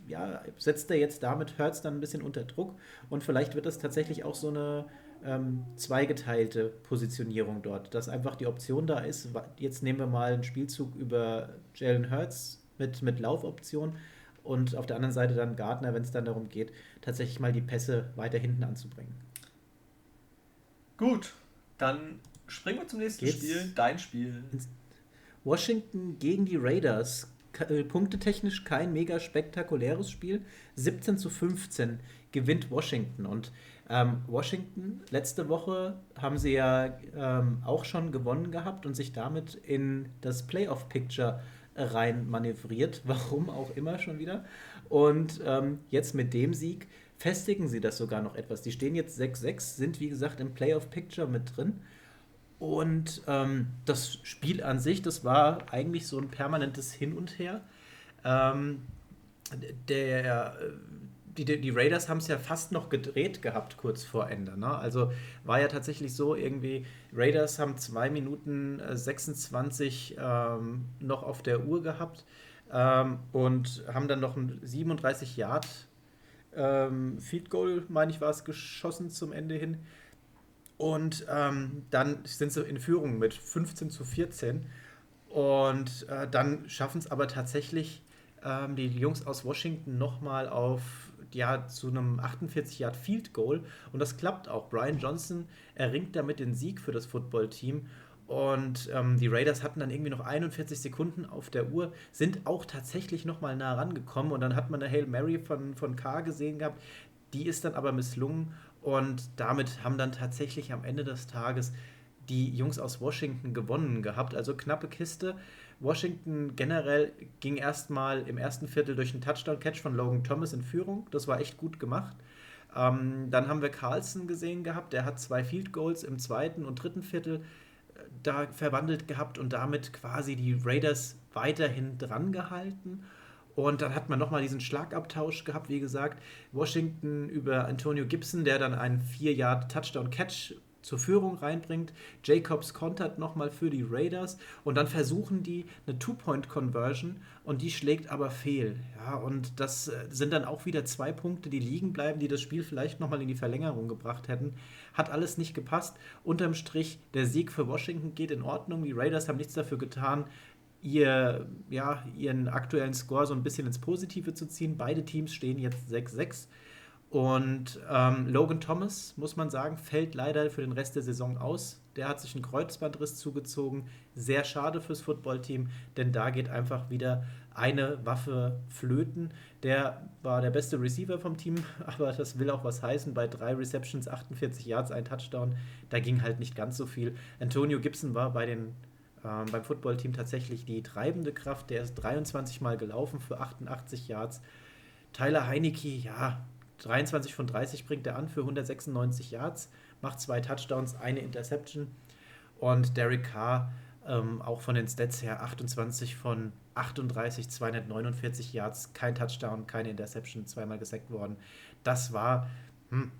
ja, setzt er jetzt damit Hurts dann ein bisschen unter Druck. Und vielleicht wird das tatsächlich auch so eine ähm, zweigeteilte Positionierung dort, dass einfach die Option da ist. Jetzt nehmen wir mal einen Spielzug über Jalen Hurts mit, mit Laufoption und auf der anderen Seite dann Gardner, wenn es dann darum geht, tatsächlich mal die Pässe weiter hinten anzubringen. Gut, dann springen wir zum nächsten Geht's Spiel. Dein Spiel. Washington gegen die Raiders. Äh, punktetechnisch kein mega spektakuläres Spiel. 17 zu 15 gewinnt Washington. Und ähm, Washington, letzte Woche haben sie ja ähm, auch schon gewonnen gehabt und sich damit in das Playoff-Picture rein manövriert. (laughs) Warum auch immer schon wieder. Und ähm, jetzt mit dem Sieg festigen sie das sogar noch etwas. Die stehen jetzt 6-6, sind wie gesagt im Playoff-Picture mit drin. Und ähm, das Spiel an sich, das war eigentlich so ein permanentes Hin und Her. Ähm, der, die, die Raiders haben es ja fast noch gedreht gehabt kurz vor Ende. Ne? Also war ja tatsächlich so irgendwie, Raiders haben 2 Minuten 26 ähm, noch auf der Uhr gehabt ähm, und haben dann noch ein 37 Yard ähm, Field Goal, meine ich, war es geschossen zum Ende hin. Und ähm, dann sind sie in Führung mit 15 zu 14. Und äh, dann schaffen es aber tatsächlich ähm, die Jungs aus Washington nochmal auf ja, zu einem 48 Yard Field Goal. Und das klappt auch. Brian Johnson erringt damit den Sieg für das Football-Team. Und ähm, die Raiders hatten dann irgendwie noch 41 Sekunden auf der Uhr, sind auch tatsächlich nochmal nah rangekommen. Und dann hat man eine Hail Mary von, von Carr gesehen gehabt. Die ist dann aber misslungen. Und damit haben dann tatsächlich am Ende des Tages die Jungs aus Washington gewonnen gehabt. Also knappe Kiste. Washington generell ging erstmal im ersten Viertel durch einen Touchdown-Catch von Logan Thomas in Führung. Das war echt gut gemacht. Ähm, dann haben wir Carlson gesehen gehabt. Der hat zwei Field Goals im zweiten und dritten Viertel äh, da verwandelt gehabt und damit quasi die Raiders weiterhin dran gehalten. Und dann hat man nochmal diesen Schlagabtausch gehabt, wie gesagt. Washington über Antonio Gibson, der dann einen 4-Yard-Touchdown-Catch zur Führung reinbringt. Jacobs kontert nochmal für die Raiders und dann versuchen die eine Two-Point-Conversion und die schlägt aber fehl. Ja, und das äh, sind dann auch wieder zwei Punkte, die liegen bleiben, die das Spiel vielleicht nochmal in die Verlängerung gebracht hätten. Hat alles nicht gepasst. Unterm Strich, der Sieg für Washington geht in Ordnung. Die Raiders haben nichts dafür getan, ihr, ja, ihren aktuellen Score so ein bisschen ins Positive zu ziehen. Beide Teams stehen jetzt 6-6. Und ähm, Logan Thomas, muss man sagen, fällt leider für den Rest der Saison aus. Der hat sich einen Kreuzbandriss zugezogen. Sehr schade fürs Footballteam, denn da geht einfach wieder eine Waffe flöten. Der war der beste Receiver vom Team, (laughs) aber das will auch was heißen. Bei drei Receptions, 48 Yards, ein Touchdown, da ging halt nicht ganz so viel. Antonio Gibson war bei den ähm, beim Footballteam tatsächlich die treibende Kraft. Der ist 23 Mal gelaufen für 88 Yards. Tyler Heinecke, ja, 23 von 30 bringt er an für 196 Yards, macht zwei Touchdowns, eine Interception. Und Derek Carr, ähm, auch von den Stats her, 28 von 38, 249 Yards, kein Touchdown, keine Interception, zweimal gesackt worden. Das war, hm,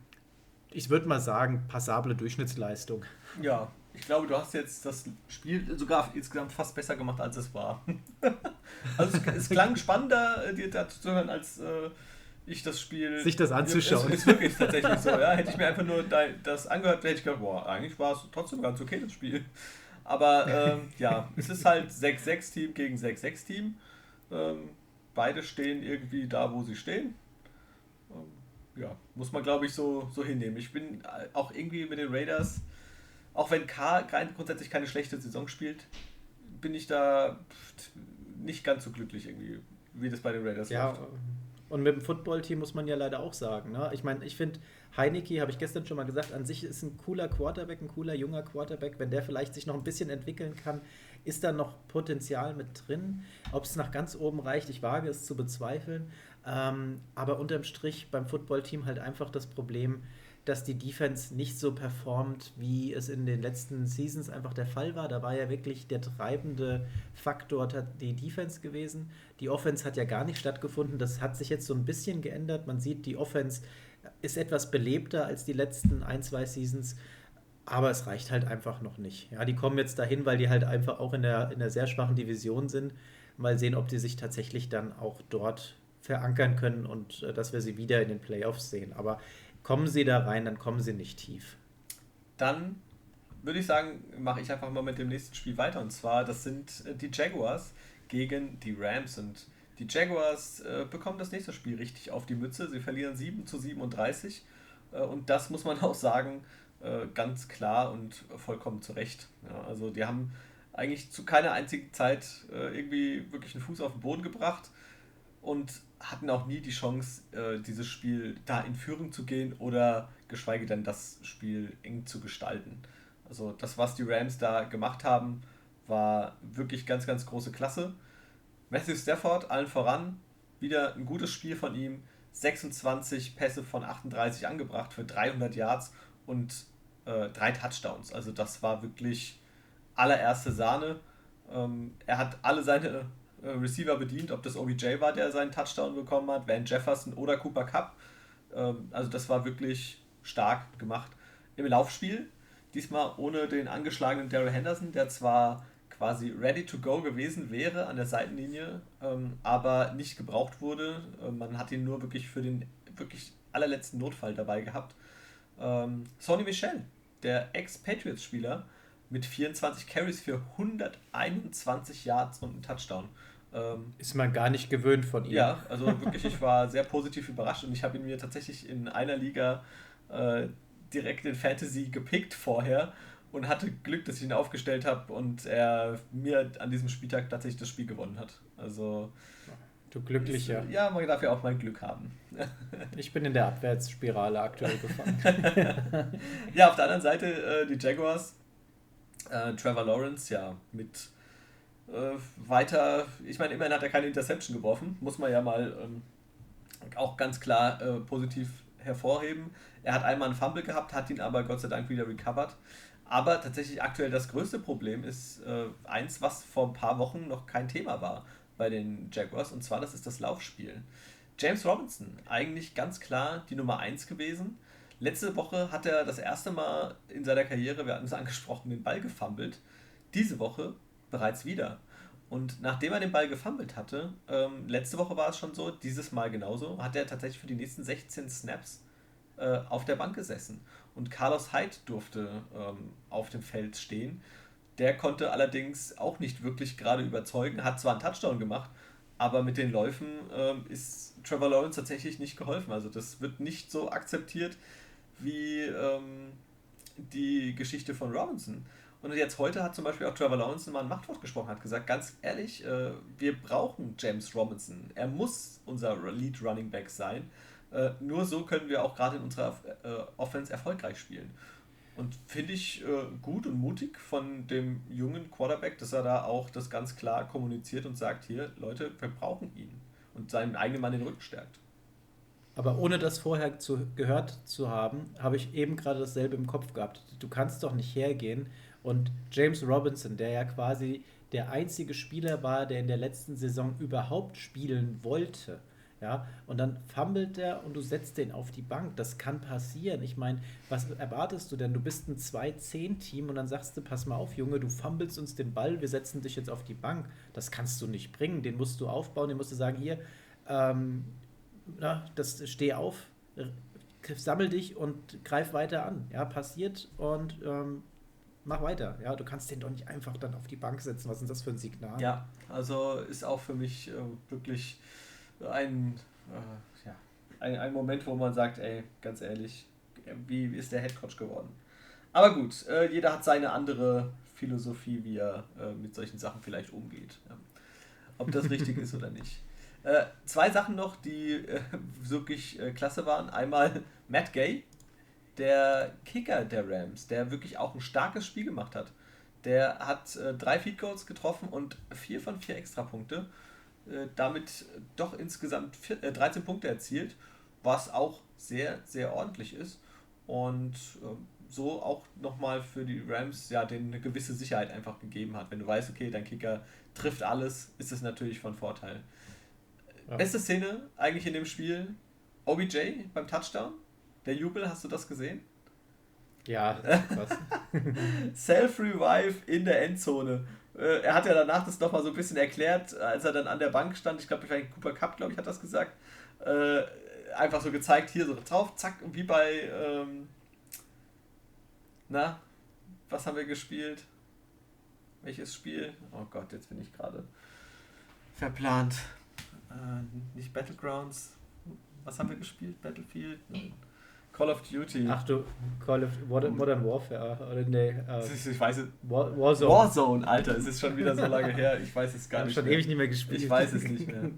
ich würde mal sagen, passable Durchschnittsleistung. Ja, ich glaube, du hast jetzt das Spiel sogar insgesamt fast besser gemacht, als es war. (laughs) also es, es, klang spannender, äh, dir dazu zu hören, als äh, ich das Spiel. Sich das anzuschauen. Ist, ist wirklich tatsächlich so, ja. Hätte ich mir einfach nur das angehört, hätte ich gedacht, boah, eigentlich war es trotzdem ganz okay, das Spiel. Aber ähm, (laughs) ja, es ist halt 6-6-Team gegen 6-6-Team. Ähm, beide stehen irgendwie da, wo sie stehen. Ähm, ja, muss man glaube ich so, so hinnehmen. Ich bin auch irgendwie mit den Raiders auch wenn K grundsätzlich keine schlechte Saison spielt, bin ich da nicht ganz so glücklich irgendwie, wie das bei den Raiders ja, läuft. Und mit dem Footballteam muss man ja leider auch sagen. Ne? Ich meine, ich finde, Heineke, habe ich gestern schon mal gesagt, an sich ist ein cooler Quarterback, ein cooler junger Quarterback. Wenn der vielleicht sich noch ein bisschen entwickeln kann, ist da noch Potenzial mit drin. Ob es nach ganz oben reicht, ich wage es zu bezweifeln. Ähm, aber unterm Strich beim Footballteam halt einfach das Problem, dass die Defense nicht so performt, wie es in den letzten Seasons einfach der Fall war. Da war ja wirklich der treibende Faktor die Defense gewesen. Die Offense hat ja gar nicht stattgefunden. Das hat sich jetzt so ein bisschen geändert. Man sieht, die Offense ist etwas belebter als die letzten ein, zwei Seasons. Aber es reicht halt einfach noch nicht. Ja, die kommen jetzt dahin, weil die halt einfach auch in der, in der sehr schwachen Division sind. Mal sehen, ob die sich tatsächlich dann auch dort verankern können und äh, dass wir sie wieder in den Playoffs sehen. Aber Kommen sie da rein, dann kommen sie nicht tief. Dann würde ich sagen, mache ich einfach mal mit dem nächsten Spiel weiter. Und zwar, das sind äh, die Jaguars gegen die Rams. Und Die Jaguars äh, bekommen das nächste Spiel richtig auf die Mütze. Sie verlieren 7 zu 37. Äh, und das muss man (laughs) auch sagen, äh, ganz klar und vollkommen zu Recht. Ja, also die haben eigentlich zu keiner einzigen Zeit äh, irgendwie wirklich einen Fuß auf den Boden gebracht und hatten auch nie die Chance, äh, dieses Spiel da in Führung zu gehen oder geschweige denn das Spiel eng zu gestalten. Also das, was die Rams da gemacht haben, war wirklich ganz, ganz große Klasse. Matthew Stafford allen voran, wieder ein gutes Spiel von ihm, 26 Pässe von 38 angebracht für 300 Yards und äh, drei Touchdowns. Also das war wirklich allererste Sahne. Ähm, er hat alle seine äh, Receiver bedient, ob das OBJ war, der seinen Touchdown bekommen hat, Van Jefferson oder Cooper Cup. Ähm, also das war wirklich stark gemacht. Im Laufspiel, diesmal ohne den angeschlagenen Daryl Henderson, der zwar quasi ready to go gewesen wäre an der Seitenlinie, ähm, aber nicht gebraucht wurde. Äh, man hat ihn nur wirklich für den wirklich allerletzten Notfall dabei gehabt. Ähm, Sonny Michel, der Ex-Patriots-Spieler, mit 24 Carries für 121 Yards und einen Touchdown. Ähm, Ist man gar nicht gewöhnt von ihm. Ja, also wirklich, ich war sehr positiv überrascht und ich habe ihn mir tatsächlich in einer Liga äh, direkt in Fantasy gepickt vorher und hatte Glück, dass ich ihn aufgestellt habe und er mir an diesem Spieltag tatsächlich das Spiel gewonnen hat. Also. Du glücklicher. Ist, ja, man darf ja auch mal Glück haben. (laughs) ich bin in der Abwärtsspirale aktuell gefangen. (laughs) ja, auf der anderen Seite äh, die Jaguars. Äh, Trevor Lawrence, ja, mit äh, weiter, ich meine, immerhin hat er keine Interception geworfen, muss man ja mal ähm, auch ganz klar äh, positiv hervorheben. Er hat einmal einen Fumble gehabt, hat ihn aber Gott sei Dank wieder recovered. Aber tatsächlich aktuell das größte Problem ist äh, eins, was vor ein paar Wochen noch kein Thema war bei den Jaguars, und zwar das ist das Laufspiel. James Robinson, eigentlich ganz klar die Nummer 1 gewesen. Letzte Woche hat er das erste Mal in seiner Karriere, wir hatten es (laughs) angesprochen, den Ball gefummelt. Diese Woche bereits wieder. Und nachdem er den Ball gefummelt hatte, ähm, letzte Woche war es schon so, dieses Mal genauso, hat er tatsächlich für die nächsten 16 Snaps äh, auf der Bank gesessen. Und Carlos Hyde durfte ähm, auf dem Feld stehen. Der konnte allerdings auch nicht wirklich gerade überzeugen, hat zwar einen Touchdown gemacht, aber mit den Läufen ähm, ist Trevor Lawrence tatsächlich nicht geholfen. Also das wird nicht so akzeptiert wie ähm, die Geschichte von Robinson. Und jetzt heute hat zum Beispiel auch Trevor Lawrence mal ein Machtwort gesprochen, hat gesagt, ganz ehrlich, äh, wir brauchen James Robinson. Er muss unser Lead Running Back sein. Äh, nur so können wir auch gerade in unserer äh, Offense erfolgreich spielen. Und finde ich äh, gut und mutig von dem jungen Quarterback, dass er da auch das ganz klar kommuniziert und sagt, hier, Leute, wir brauchen ihn. Und seinen eigenen Mann den Rücken stärkt. Aber ohne das vorher zu, gehört zu haben, habe ich eben gerade dasselbe im Kopf gehabt. Du kannst doch nicht hergehen und James Robinson, der ja quasi der einzige Spieler war, der in der letzten Saison überhaupt spielen wollte, ja, und dann fummelt er und du setzt den auf die Bank. Das kann passieren. Ich meine, was erwartest du denn? Du bist ein 2-10-Team und dann sagst du, pass mal auf, Junge, du fummelst uns den Ball, wir setzen dich jetzt auf die Bank. Das kannst du nicht bringen. Den musst du aufbauen, den musst du sagen, hier, ähm, na, das steh auf, sammel dich und greif weiter an. Ja, passiert und ähm, mach weiter. Ja, du kannst den doch nicht einfach dann auf die Bank setzen. Was ist das für ein Signal? Ja, also ist auch für mich äh, wirklich ein, äh, ja, ein, ein Moment, wo man sagt, ey, ganz ehrlich, wie, ist der Headcoach geworden? Aber gut, äh, jeder hat seine andere Philosophie, wie er äh, mit solchen Sachen vielleicht umgeht. Ja. Ob das richtig ist oder nicht. Äh, zwei Sachen noch, die äh, wirklich klasse waren. Einmal Matt Gay, der Kicker der Rams, der wirklich auch ein starkes Spiel gemacht hat. Der hat äh, drei Feed Goals getroffen und vier von vier Extrapunkte. Äh, damit doch insgesamt vier, äh, 13 Punkte erzielt, was auch sehr, sehr ordentlich ist. Und ähm, so auch nochmal für die Rams ja den eine gewisse Sicherheit einfach gegeben hat. Wenn du weißt, okay, dein Kicker trifft alles, ist es natürlich von Vorteil. Ja. Beste Szene eigentlich in dem Spiel: OBJ beim Touchdown der Jubel, hast du das gesehen? Ja, krass. (laughs) (laughs) Self-Revive in der Endzone. Äh, er hat ja danach das nochmal so ein bisschen erklärt, als er dann an der Bank stand. Ich glaube, Cooper Cup, glaube ich, hat das gesagt. Äh, einfach so gezeigt, hier so drauf, zack, wie bei. Ähm, na, was haben wir gespielt? Welches Spiel? Oh Gott, jetzt bin ich gerade verplant. Äh, nicht Battlegrounds. Was haben wir gespielt? Battlefield? Nein. Call of Duty. Ach du, Call of Modern Warfare, oder nee. Äh, ich weiß es. War, Warzone. Warzone, Alter, es ist schon wieder so lange her. Ich weiß es gar ich nicht. schon mehr. ewig nicht mehr gespielt. Ich weiß es nicht mehr.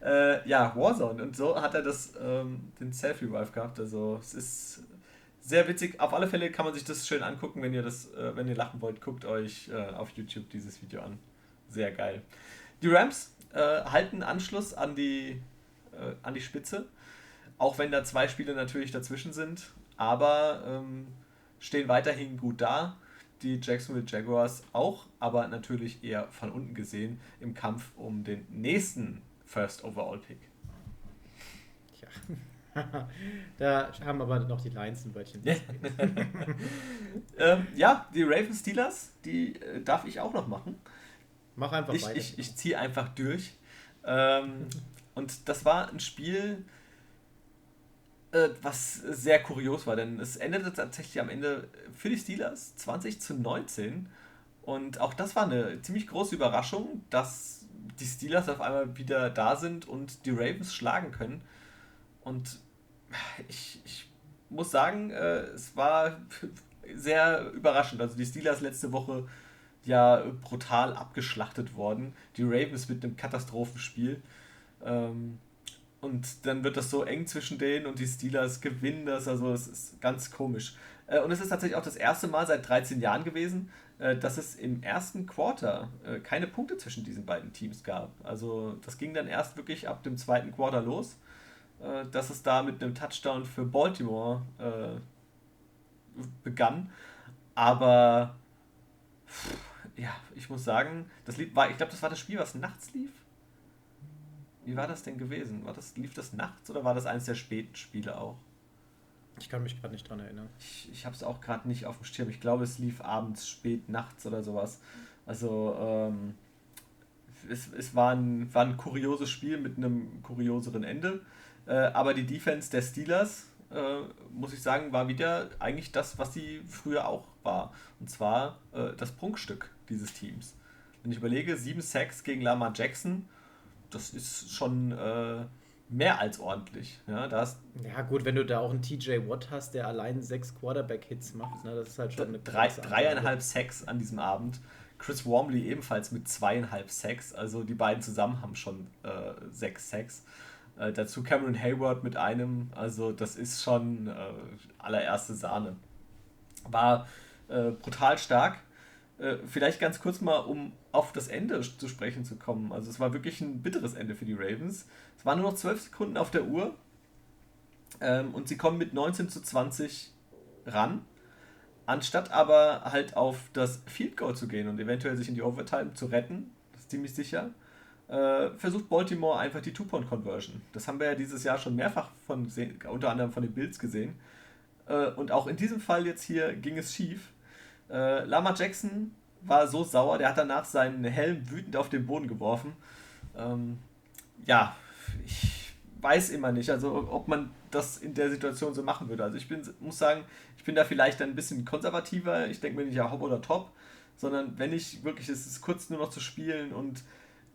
(laughs) äh, ja, Warzone. Und so hat er das, ähm, den Self-Revive gehabt. Also, es ist sehr witzig. Auf alle Fälle kann man sich das schön angucken, wenn ihr das, äh, wenn ihr lachen wollt, guckt euch äh, auf YouTube dieses Video an. Sehr geil. Die Rams äh, halten Anschluss an die, äh, an die Spitze auch wenn da zwei Spiele natürlich dazwischen sind, aber ähm, stehen weiterhin gut da. Die Jacksonville Jaguars auch, aber natürlich eher von unten gesehen im Kampf um den nächsten First Overall Pick. Ja. (laughs) da haben aber noch die Lions ein Wörtchen. (laughs) ähm, ja, die Ravens Steelers, die äh, darf ich auch noch machen. Mach einfach ich, weiter. Ich, ich ziehe einfach durch. Ähm, und das war ein Spiel, was sehr kurios war, denn es endete tatsächlich am Ende für die Steelers 20 zu 19. Und auch das war eine ziemlich große Überraschung, dass die Steelers auf einmal wieder da sind und die Ravens schlagen können. Und ich, ich muss sagen, äh, es war (laughs) sehr überraschend. Also die Steelers letzte Woche ja brutal abgeschlachtet worden. Die Ravens mit einem Katastrophenspiel. Ähm, und dann wird das so eng zwischen denen und die Steelers gewinnen das. Also es ist ganz komisch. Äh, und es ist tatsächlich auch das erste Mal seit 13 Jahren gewesen, äh, dass es im ersten Quarter äh, keine Punkte zwischen diesen beiden Teams gab. Also das ging dann erst wirklich ab dem zweiten Quarter los, dass es da mit einem Touchdown für Baltimore begann. Aber ja, ich muss sagen, das war, ich glaube, das war das Spiel, was nachts lief. Wie war das denn gewesen? War das, lief das nachts oder war das eines der späten Spiele auch? Ich kann mich gerade nicht dran erinnern. Ich, ich habe es auch gerade nicht auf dem Schirm. Ich glaube, es lief abends, spät, nachts oder sowas. Also, ähm, es, es war, ein, war ein kurioses Spiel mit einem kurioseren Ende. Äh, aber die Defense der Steelers, äh, muss ich sagen, war wieder eigentlich das, was sie früher auch war. Und zwar äh, das Prunkstück dieses Teams. Wenn ich überlege, sieben Sacks gegen Lamar Jackson das ist schon äh, mehr als ordentlich. Ja, das ja, gut, wenn du da auch einen TJ Watt hast, der allein sechs Quarterback-Hits macht, ne, das ist halt schon eine Drei, Dreieinhalb Sacks an diesem Abend. Chris Wormley ebenfalls mit zweieinhalb Sacks. Also die beiden zusammen haben schon äh, sechs Sacks. Äh, dazu Cameron Hayward mit einem. Also das ist schon äh, allererste Sahne. War äh, brutal stark. Äh, vielleicht ganz kurz mal, um auf das Ende zu sprechen zu kommen. Also es war wirklich ein bitteres Ende für die Ravens. Es waren nur noch 12 Sekunden auf der Uhr ähm, und sie kommen mit 19 zu 20 ran. Anstatt aber halt auf das Field Goal zu gehen und eventuell sich in die Overtime zu retten, das ist ziemlich sicher, äh, versucht Baltimore einfach die Two-Point-Conversion. Das haben wir ja dieses Jahr schon mehrfach von, unter anderem von den Bills gesehen. Äh, und auch in diesem Fall jetzt hier ging es schief. Äh, Lama Jackson war so sauer, der hat danach seinen Helm wütend auf den Boden geworfen. Ähm, ja, ich weiß immer nicht, also ob man das in der Situation so machen würde. Also ich bin, muss sagen, ich bin da vielleicht ein bisschen konservativer. Ich denke mir nicht ja hopp oder top, sondern wenn ich wirklich, es ist kurz nur noch zu spielen und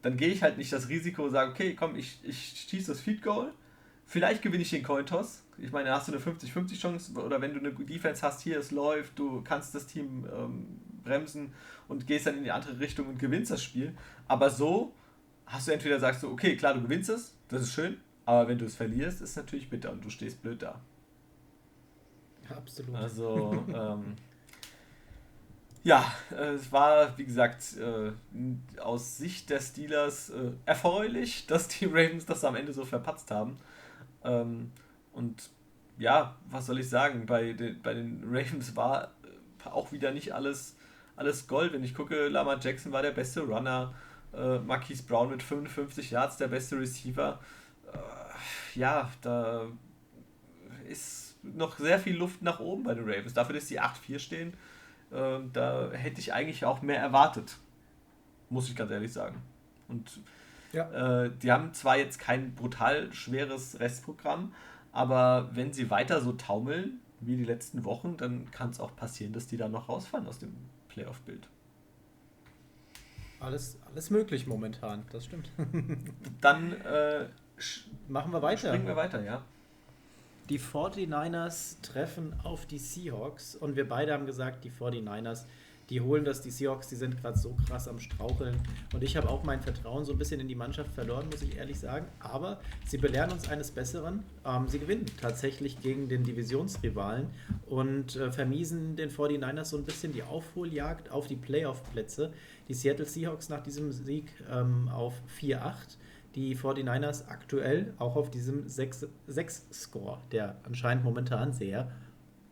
dann gehe ich halt nicht das Risiko sage, okay, komm, ich, ich schieße das Feed Goal. Vielleicht gewinne ich den Cointoss. Ich meine, hast du eine 50-50 Chance oder wenn du eine Defense hast, hier es läuft, du kannst das Team ähm, bremsen und gehst dann in die andere Richtung und gewinnst das Spiel. Aber so hast du entweder sagst du, okay, klar, du gewinnst es, das ist schön, aber wenn du es verlierst, ist es natürlich bitter und du stehst blöd da. Absolut. Also, (laughs) ähm, ja, äh, es war, wie gesagt, äh, aus Sicht der Steelers äh, erfreulich, (laughs) dass die Ravens das am Ende so verpatzt haben. Und ja, was soll ich sagen, bei den, bei den Ravens war auch wieder nicht alles alles Gold. Wenn ich gucke, Lamar Jackson war der beste Runner, äh, Marquise Brown mit 55 Yards der beste Receiver. Äh, ja, da ist noch sehr viel Luft nach oben bei den Ravens. Dafür, dass die 8-4 stehen, äh, da hätte ich eigentlich auch mehr erwartet. Muss ich ganz ehrlich sagen. Und ja. äh, die haben zwar jetzt kein brutal schweres Restprogramm, aber wenn sie weiter so taumeln wie die letzten Wochen, dann kann es auch passieren, dass die da noch rausfallen aus dem Playoff-Bild. alles, alles möglich momentan, das stimmt. (laughs) Dann äh, machen wir weiter. Springen wir weiter, ja. Die 49ers treffen auf die Seahawks und wir beide haben gesagt, die 49ers die holen das, die Seahawks, die sind gerade so krass am Straucheln. Und ich habe auch mein Vertrauen so ein bisschen in die Mannschaft verloren, muss ich ehrlich sagen. Aber sie belehren uns eines Besseren. Ähm, sie gewinnen tatsächlich gegen den Divisionsrivalen und äh, vermiesen den 49ers so ein bisschen die Aufholjagd auf die Playoff-Plätze. Die Seattle Seahawks nach diesem Sieg ähm, auf 4-8 die 49ers aktuell auch auf diesem 6-Score, der anscheinend momentan sehr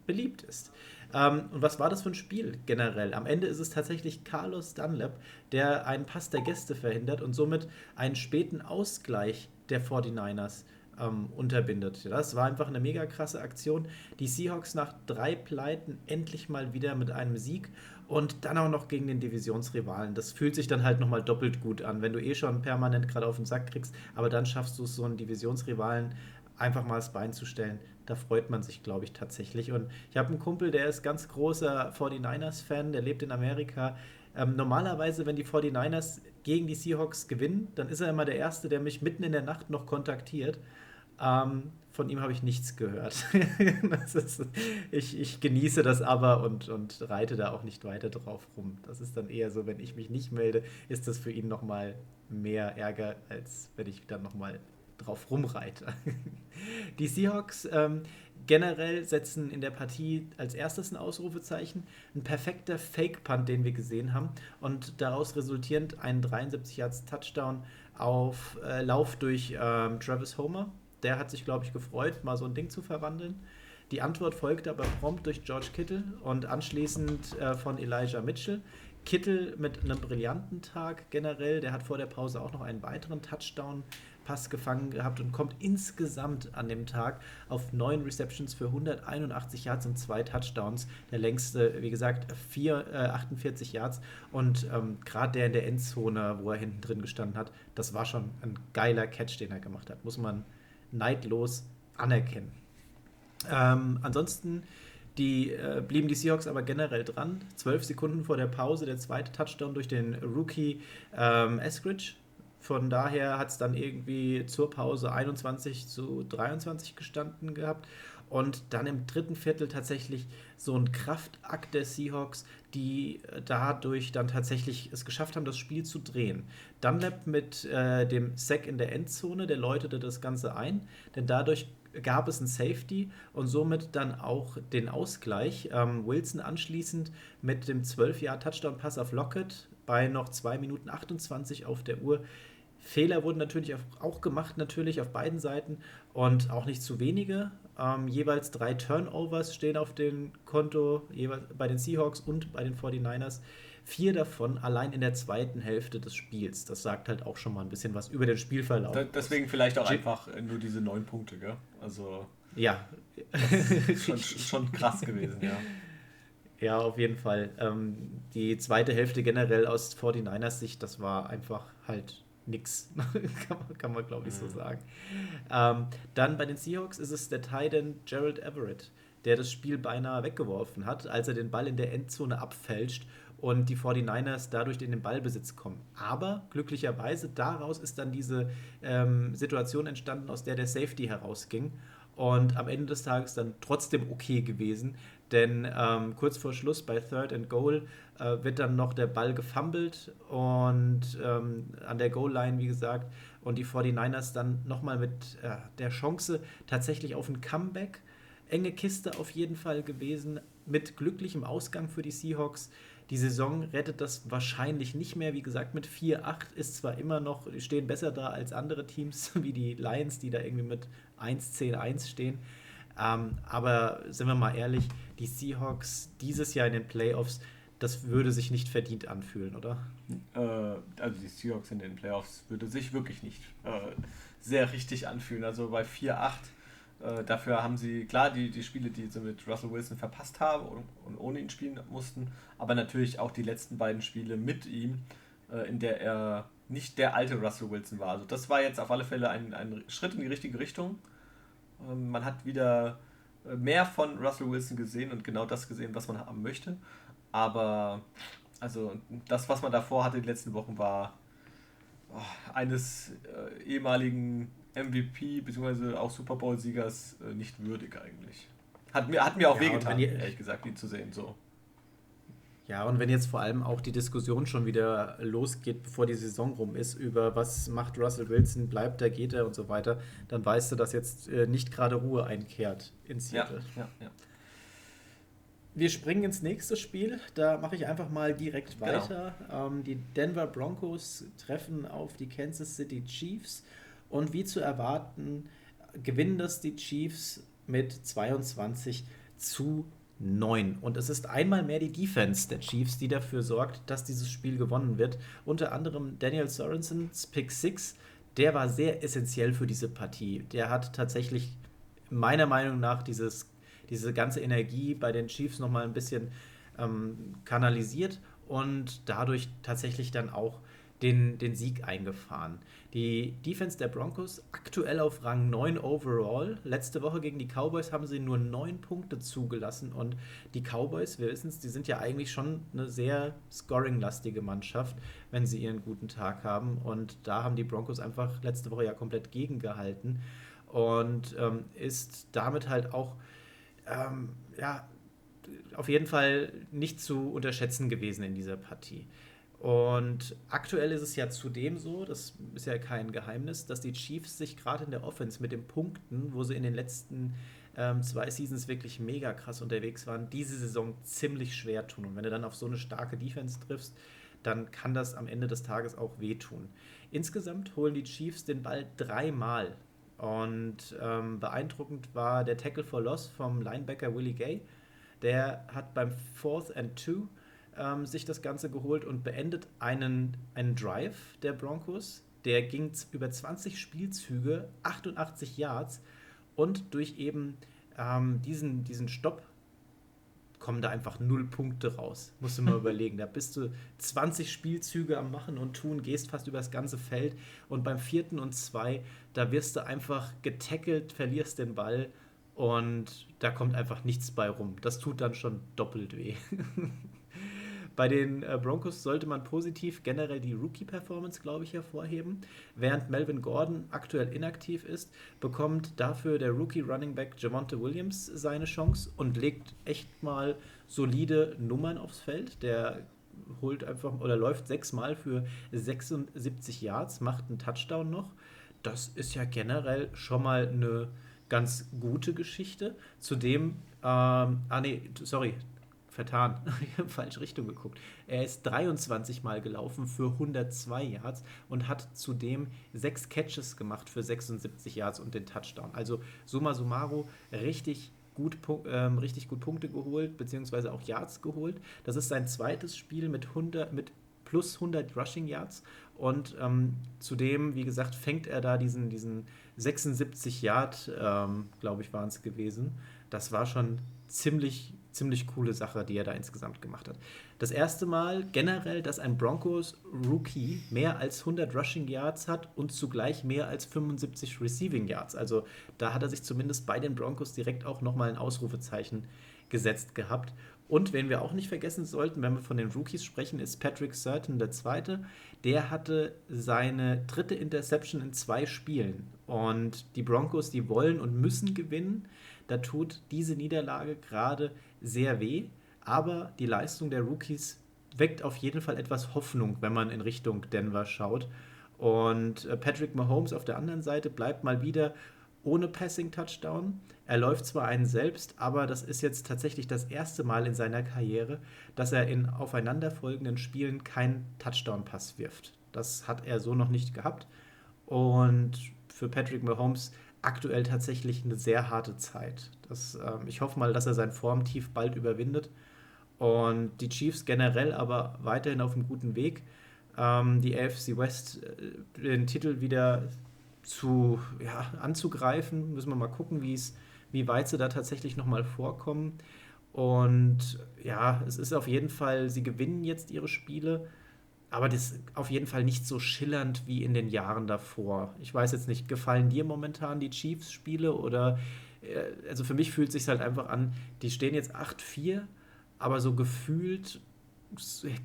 beliebt ist. Ähm, und was war das für ein Spiel generell? Am Ende ist es tatsächlich Carlos Dunlap, der einen Pass der Gäste verhindert und somit einen späten Ausgleich der 49ers ähm, unterbindet. Das war einfach eine mega krasse Aktion. Die Seahawks nach drei Pleiten endlich mal wieder mit einem Sieg und dann auch noch gegen den Divisionsrivalen. Das fühlt sich dann halt nochmal doppelt gut an, wenn du eh schon permanent gerade auf den Sack kriegst, aber dann schaffst du es, so einen Divisionsrivalen einfach mal das Bein zu stellen. Da freut man sich, glaube ich, tatsächlich. Und ich habe einen Kumpel, der ist ganz großer 49ers-Fan, der lebt in Amerika. Ähm, normalerweise, wenn die 49ers gegen die Seahawks gewinnen, dann ist er immer der Erste, der mich mitten in der Nacht noch kontaktiert. Ähm, von ihm habe ich nichts gehört. (laughs) ist, ich, ich, genieße das aber und, und reite da auch nicht weiter drauf rum. Das ist dann eher so, wenn ich mich nicht melde, ist das für ihn nochmal mehr Ärger, als wenn ich dann nochmal drauf rumreite. (laughs) Die Seahawks ähm, generell setzen in der Partie als erstes ein Ausrufezeichen. Ein perfekter Fake-Punt, den wir gesehen haben. Und daraus resultierend ein 73 Yards Touchdown auf äh, Lauf durch ähm, Travis Homer. Der hat sich, glaube ich, gefreut, mal so ein Ding zu verwandeln. Die Antwort folgte aber prompt durch George Kittle und anschließend äh, von Elijah Mitchell. Kittle mit einem brillanten Tag generell. Der hat vor der Pause auch noch einen weiteren Touchdown Pass gefangen gehabt und kommt insgesamt an dem Tag auf neun Receptions für 181 Yards und zwei Touchdowns. Der längste, wie gesagt, 4, äh, 48 Yards. Und ähm, gerade der in der Endzone, wo er hinten drin gestanden hat, das war schon ein geiler Catch, den er gemacht hat. Muss man neidlos anerkennen. Ähm, ansonsten die, äh, blieben die Seahawks aber generell dran. Zwölf Sekunden vor der Pause der zweite Touchdown durch den Rookie ähm, Eskridge von daher hat es dann irgendwie zur Pause 21 zu 23 gestanden gehabt. Und dann im dritten Viertel tatsächlich so ein Kraftakt der Seahawks, die äh, dadurch dann tatsächlich es geschafft haben, das Spiel zu drehen. Dunlap mit äh, dem Sack in der Endzone, der läutete das Ganze ein, denn dadurch gab es ein Safety und somit dann auch den Ausgleich. Ähm, Wilson anschließend mit dem 12-Jahr-Touchdown-Pass auf Lockett bei noch 2 Minuten 28 auf der Uhr Fehler wurden natürlich auch gemacht, natürlich auf beiden Seiten und auch nicht zu wenige. Ähm, jeweils drei Turnovers stehen auf dem Konto, jeweils bei den Seahawks und bei den 49ers. Vier davon allein in der zweiten Hälfte des Spiels. Das sagt halt auch schon mal ein bisschen was über den Spielverlauf. Da, deswegen vielleicht auch einfach nur diese neun Punkte, gell? Also. Ja. schon, schon krass gewesen, ja. Ja, auf jeden Fall. Ähm, die zweite Hälfte generell aus 49ers Sicht, das war einfach halt nix. (laughs) kann man, kann man glaube ich, so mhm. sagen. Ähm, dann bei den Seahawks ist es der Titan Gerald Everett, der das Spiel beinahe weggeworfen hat, als er den Ball in der Endzone abfälscht und die 49ers dadurch in den Ballbesitz kommen. Aber glücklicherweise daraus ist dann diese ähm, Situation entstanden, aus der der Safety herausging und am Ende des Tages dann trotzdem okay gewesen, denn ähm, kurz vor Schluss bei Third and Goal äh, wird dann noch der Ball gefummelt und ähm, an der Goal-Line, wie gesagt, und die 49ers dann nochmal mit äh, der Chance tatsächlich auf ein Comeback. Enge Kiste auf jeden Fall gewesen, mit glücklichem Ausgang für die Seahawks. Die Saison rettet das wahrscheinlich nicht mehr. Wie gesagt, mit 4-8 ist zwar immer noch, stehen besser da als andere Teams, (laughs) wie die Lions, die da irgendwie mit 1-10-1 stehen. Ähm, aber sind wir mal ehrlich, die Seahawks dieses Jahr in den Playoffs, das würde sich nicht verdient anfühlen, oder? Äh, also die Seahawks in den Playoffs würde sich wirklich nicht äh, sehr richtig anfühlen. Also bei 4-8, äh, dafür haben sie, klar, die, die Spiele, die sie mit Russell Wilson verpasst haben und, und ohne ihn spielen mussten, aber natürlich auch die letzten beiden Spiele mit ihm, äh, in der er nicht der alte Russell Wilson war. Also das war jetzt auf alle Fälle ein, ein Schritt in die richtige Richtung. Ähm, man hat wieder mehr von Russell Wilson gesehen und genau das gesehen, was man haben möchte. Aber Also das, was man davor hatte die letzten Wochen, war oh, eines äh, ehemaligen MVP bzw. auch Super Bowl-Siegers äh, nicht würdig eigentlich. Hat mir, hat mir auch ja, wehgetan, ehrlich gesagt, ihn zu sehen. So. Ja, und wenn jetzt vor allem auch die Diskussion schon wieder losgeht, bevor die Saison rum ist, über was macht Russell Wilson, bleibt er, geht er und so weiter, dann weißt du, dass jetzt äh, nicht gerade Ruhe einkehrt in Seattle. Ja, ja, ja. Wir springen ins nächste Spiel. Da mache ich einfach mal direkt genau. weiter. Genau. Ähm, die Denver Broncos treffen auf die Kansas City Chiefs. Und wie zu erwarten, gewinnen das die Chiefs mit 22 zu 9. Und es ist einmal mehr die Defense der Chiefs, die dafür sorgt, dass dieses Spiel gewonnen wird. Unter anderem Daniel Sorensens Pick 6, der war sehr essentiell für diese Partie. Der hat tatsächlich meiner Meinung nach dieses, diese ganze Energie bei den Chiefs nochmal ein bisschen ähm, kanalisiert und dadurch tatsächlich dann auch den, den Sieg eingefahren. Die Defense der Broncos aktuell auf Rang 9 overall. Letzte Woche gegen die Cowboys haben sie nur 9 Punkte zugelassen und die Cowboys, wir wissen es, die sind ja eigentlich schon eine sehr scoring-lastige Mannschaft, wenn sie ihren guten Tag haben und da haben die Broncos einfach letzte Woche ja komplett gegengehalten und ähm, ist damit halt auch ähm, ja, auf jeden Fall nicht zu unterschätzen gewesen in dieser Partie. Und aktuell ist es ja zudem so, das ist ja kein Geheimnis, dass die Chiefs sich gerade in der Offense mit den Punkten, wo sie in den letzten ähm, zwei Seasons wirklich mega krass unterwegs waren, diese Saison ziemlich schwer tun. Und wenn du dann auf so eine starke Defense triffst, dann kann das am Ende des Tages auch wehtun. Insgesamt holen die Chiefs den Ball dreimal. Und ähm, beeindruckend war der Tackle for Loss vom Linebacker Willie Gay. Der hat beim Fourth and Two ähm, sich das Ganze geholt und beendet einen, einen Drive der Broncos. Der ging über 20 Spielzüge, 88 Yards und durch eben ähm, diesen, diesen Stopp kommen da einfach null Punkte raus. Musst du mal (laughs) überlegen. Da bist du 20 Spielzüge am Machen und Tun, gehst fast über das ganze Feld und beim vierten und zwei, da wirst du einfach getackelt, verlierst den Ball und da kommt einfach nichts bei rum. Das tut dann schon doppelt weh. (laughs) Bei den äh, Broncos sollte man positiv generell die Rookie-Performance, glaube ich, hervorheben. Während Melvin Gordon aktuell inaktiv ist, bekommt dafür der Rookie-Running-Back Javonte Williams seine Chance und legt echt mal solide Nummern aufs Feld. Der holt einfach oder läuft sechsmal für 76 Yards, macht einen Touchdown noch. Das ist ja generell schon mal eine ganz gute Geschichte. Zudem, ähm, ah nee, sorry, vertan. (laughs) falsche Richtung geguckt. Er ist 23 Mal gelaufen für 102 Yards und hat zudem sechs Catches gemacht für 76 Yards und den Touchdown. Also summa summarum richtig gut, ähm, richtig gut Punkte geholt, beziehungsweise auch Yards geholt. Das ist sein zweites Spiel mit, 100, mit plus 100 Rushing Yards und ähm, zudem, wie gesagt, fängt er da diesen, diesen 76 Yard, ähm, glaube ich, waren es gewesen. Das war schon ziemlich ziemlich coole Sache, die er da insgesamt gemacht hat. Das erste Mal generell, dass ein Broncos Rookie mehr als 100 Rushing Yards hat und zugleich mehr als 75 Receiving Yards. Also da hat er sich zumindest bei den Broncos direkt auch nochmal ein Ausrufezeichen gesetzt gehabt. Und wen wir auch nicht vergessen sollten, wenn wir von den Rookies sprechen, ist Patrick Surton der Zweite. Der hatte seine dritte Interception in zwei Spielen. Und die Broncos, die wollen und müssen gewinnen. Da tut diese Niederlage gerade sehr weh, aber die Leistung der Rookies weckt auf jeden Fall etwas Hoffnung, wenn man in Richtung Denver schaut. Und äh, Patrick Mahomes auf der anderen Seite bleibt mal wieder ohne Passing-Touchdown. Er läuft zwar einen selbst, aber das ist jetzt tatsächlich das erste Mal in seiner Karriere, dass er in aufeinanderfolgenden Spielen keinen Touchdown-Pass wirft. Das hat er so noch nicht gehabt. Und für Patrick Mahomes aktuell tatsächlich eine sehr harte Zeit. Das, ähm, ich hoffe mal, dass er sein Formtief bald überwindet. Und die Chiefs generell aber weiterhin auf einem guten Weg. Ähm, die AFC West äh, den Titel wieder zu, ja, anzugreifen. Müssen wir mal gucken, wie weit sie da tatsächlich nochmal vorkommen. Und ja, es ist auf jeden Fall, sie gewinnen jetzt ihre Spiele aber das ist auf jeden Fall nicht so schillernd wie in den Jahren davor. Ich weiß jetzt nicht, gefallen dir momentan die Chiefs-Spiele oder äh, also für mich fühlt es sich halt einfach an, die stehen jetzt 8-4, aber so gefühlt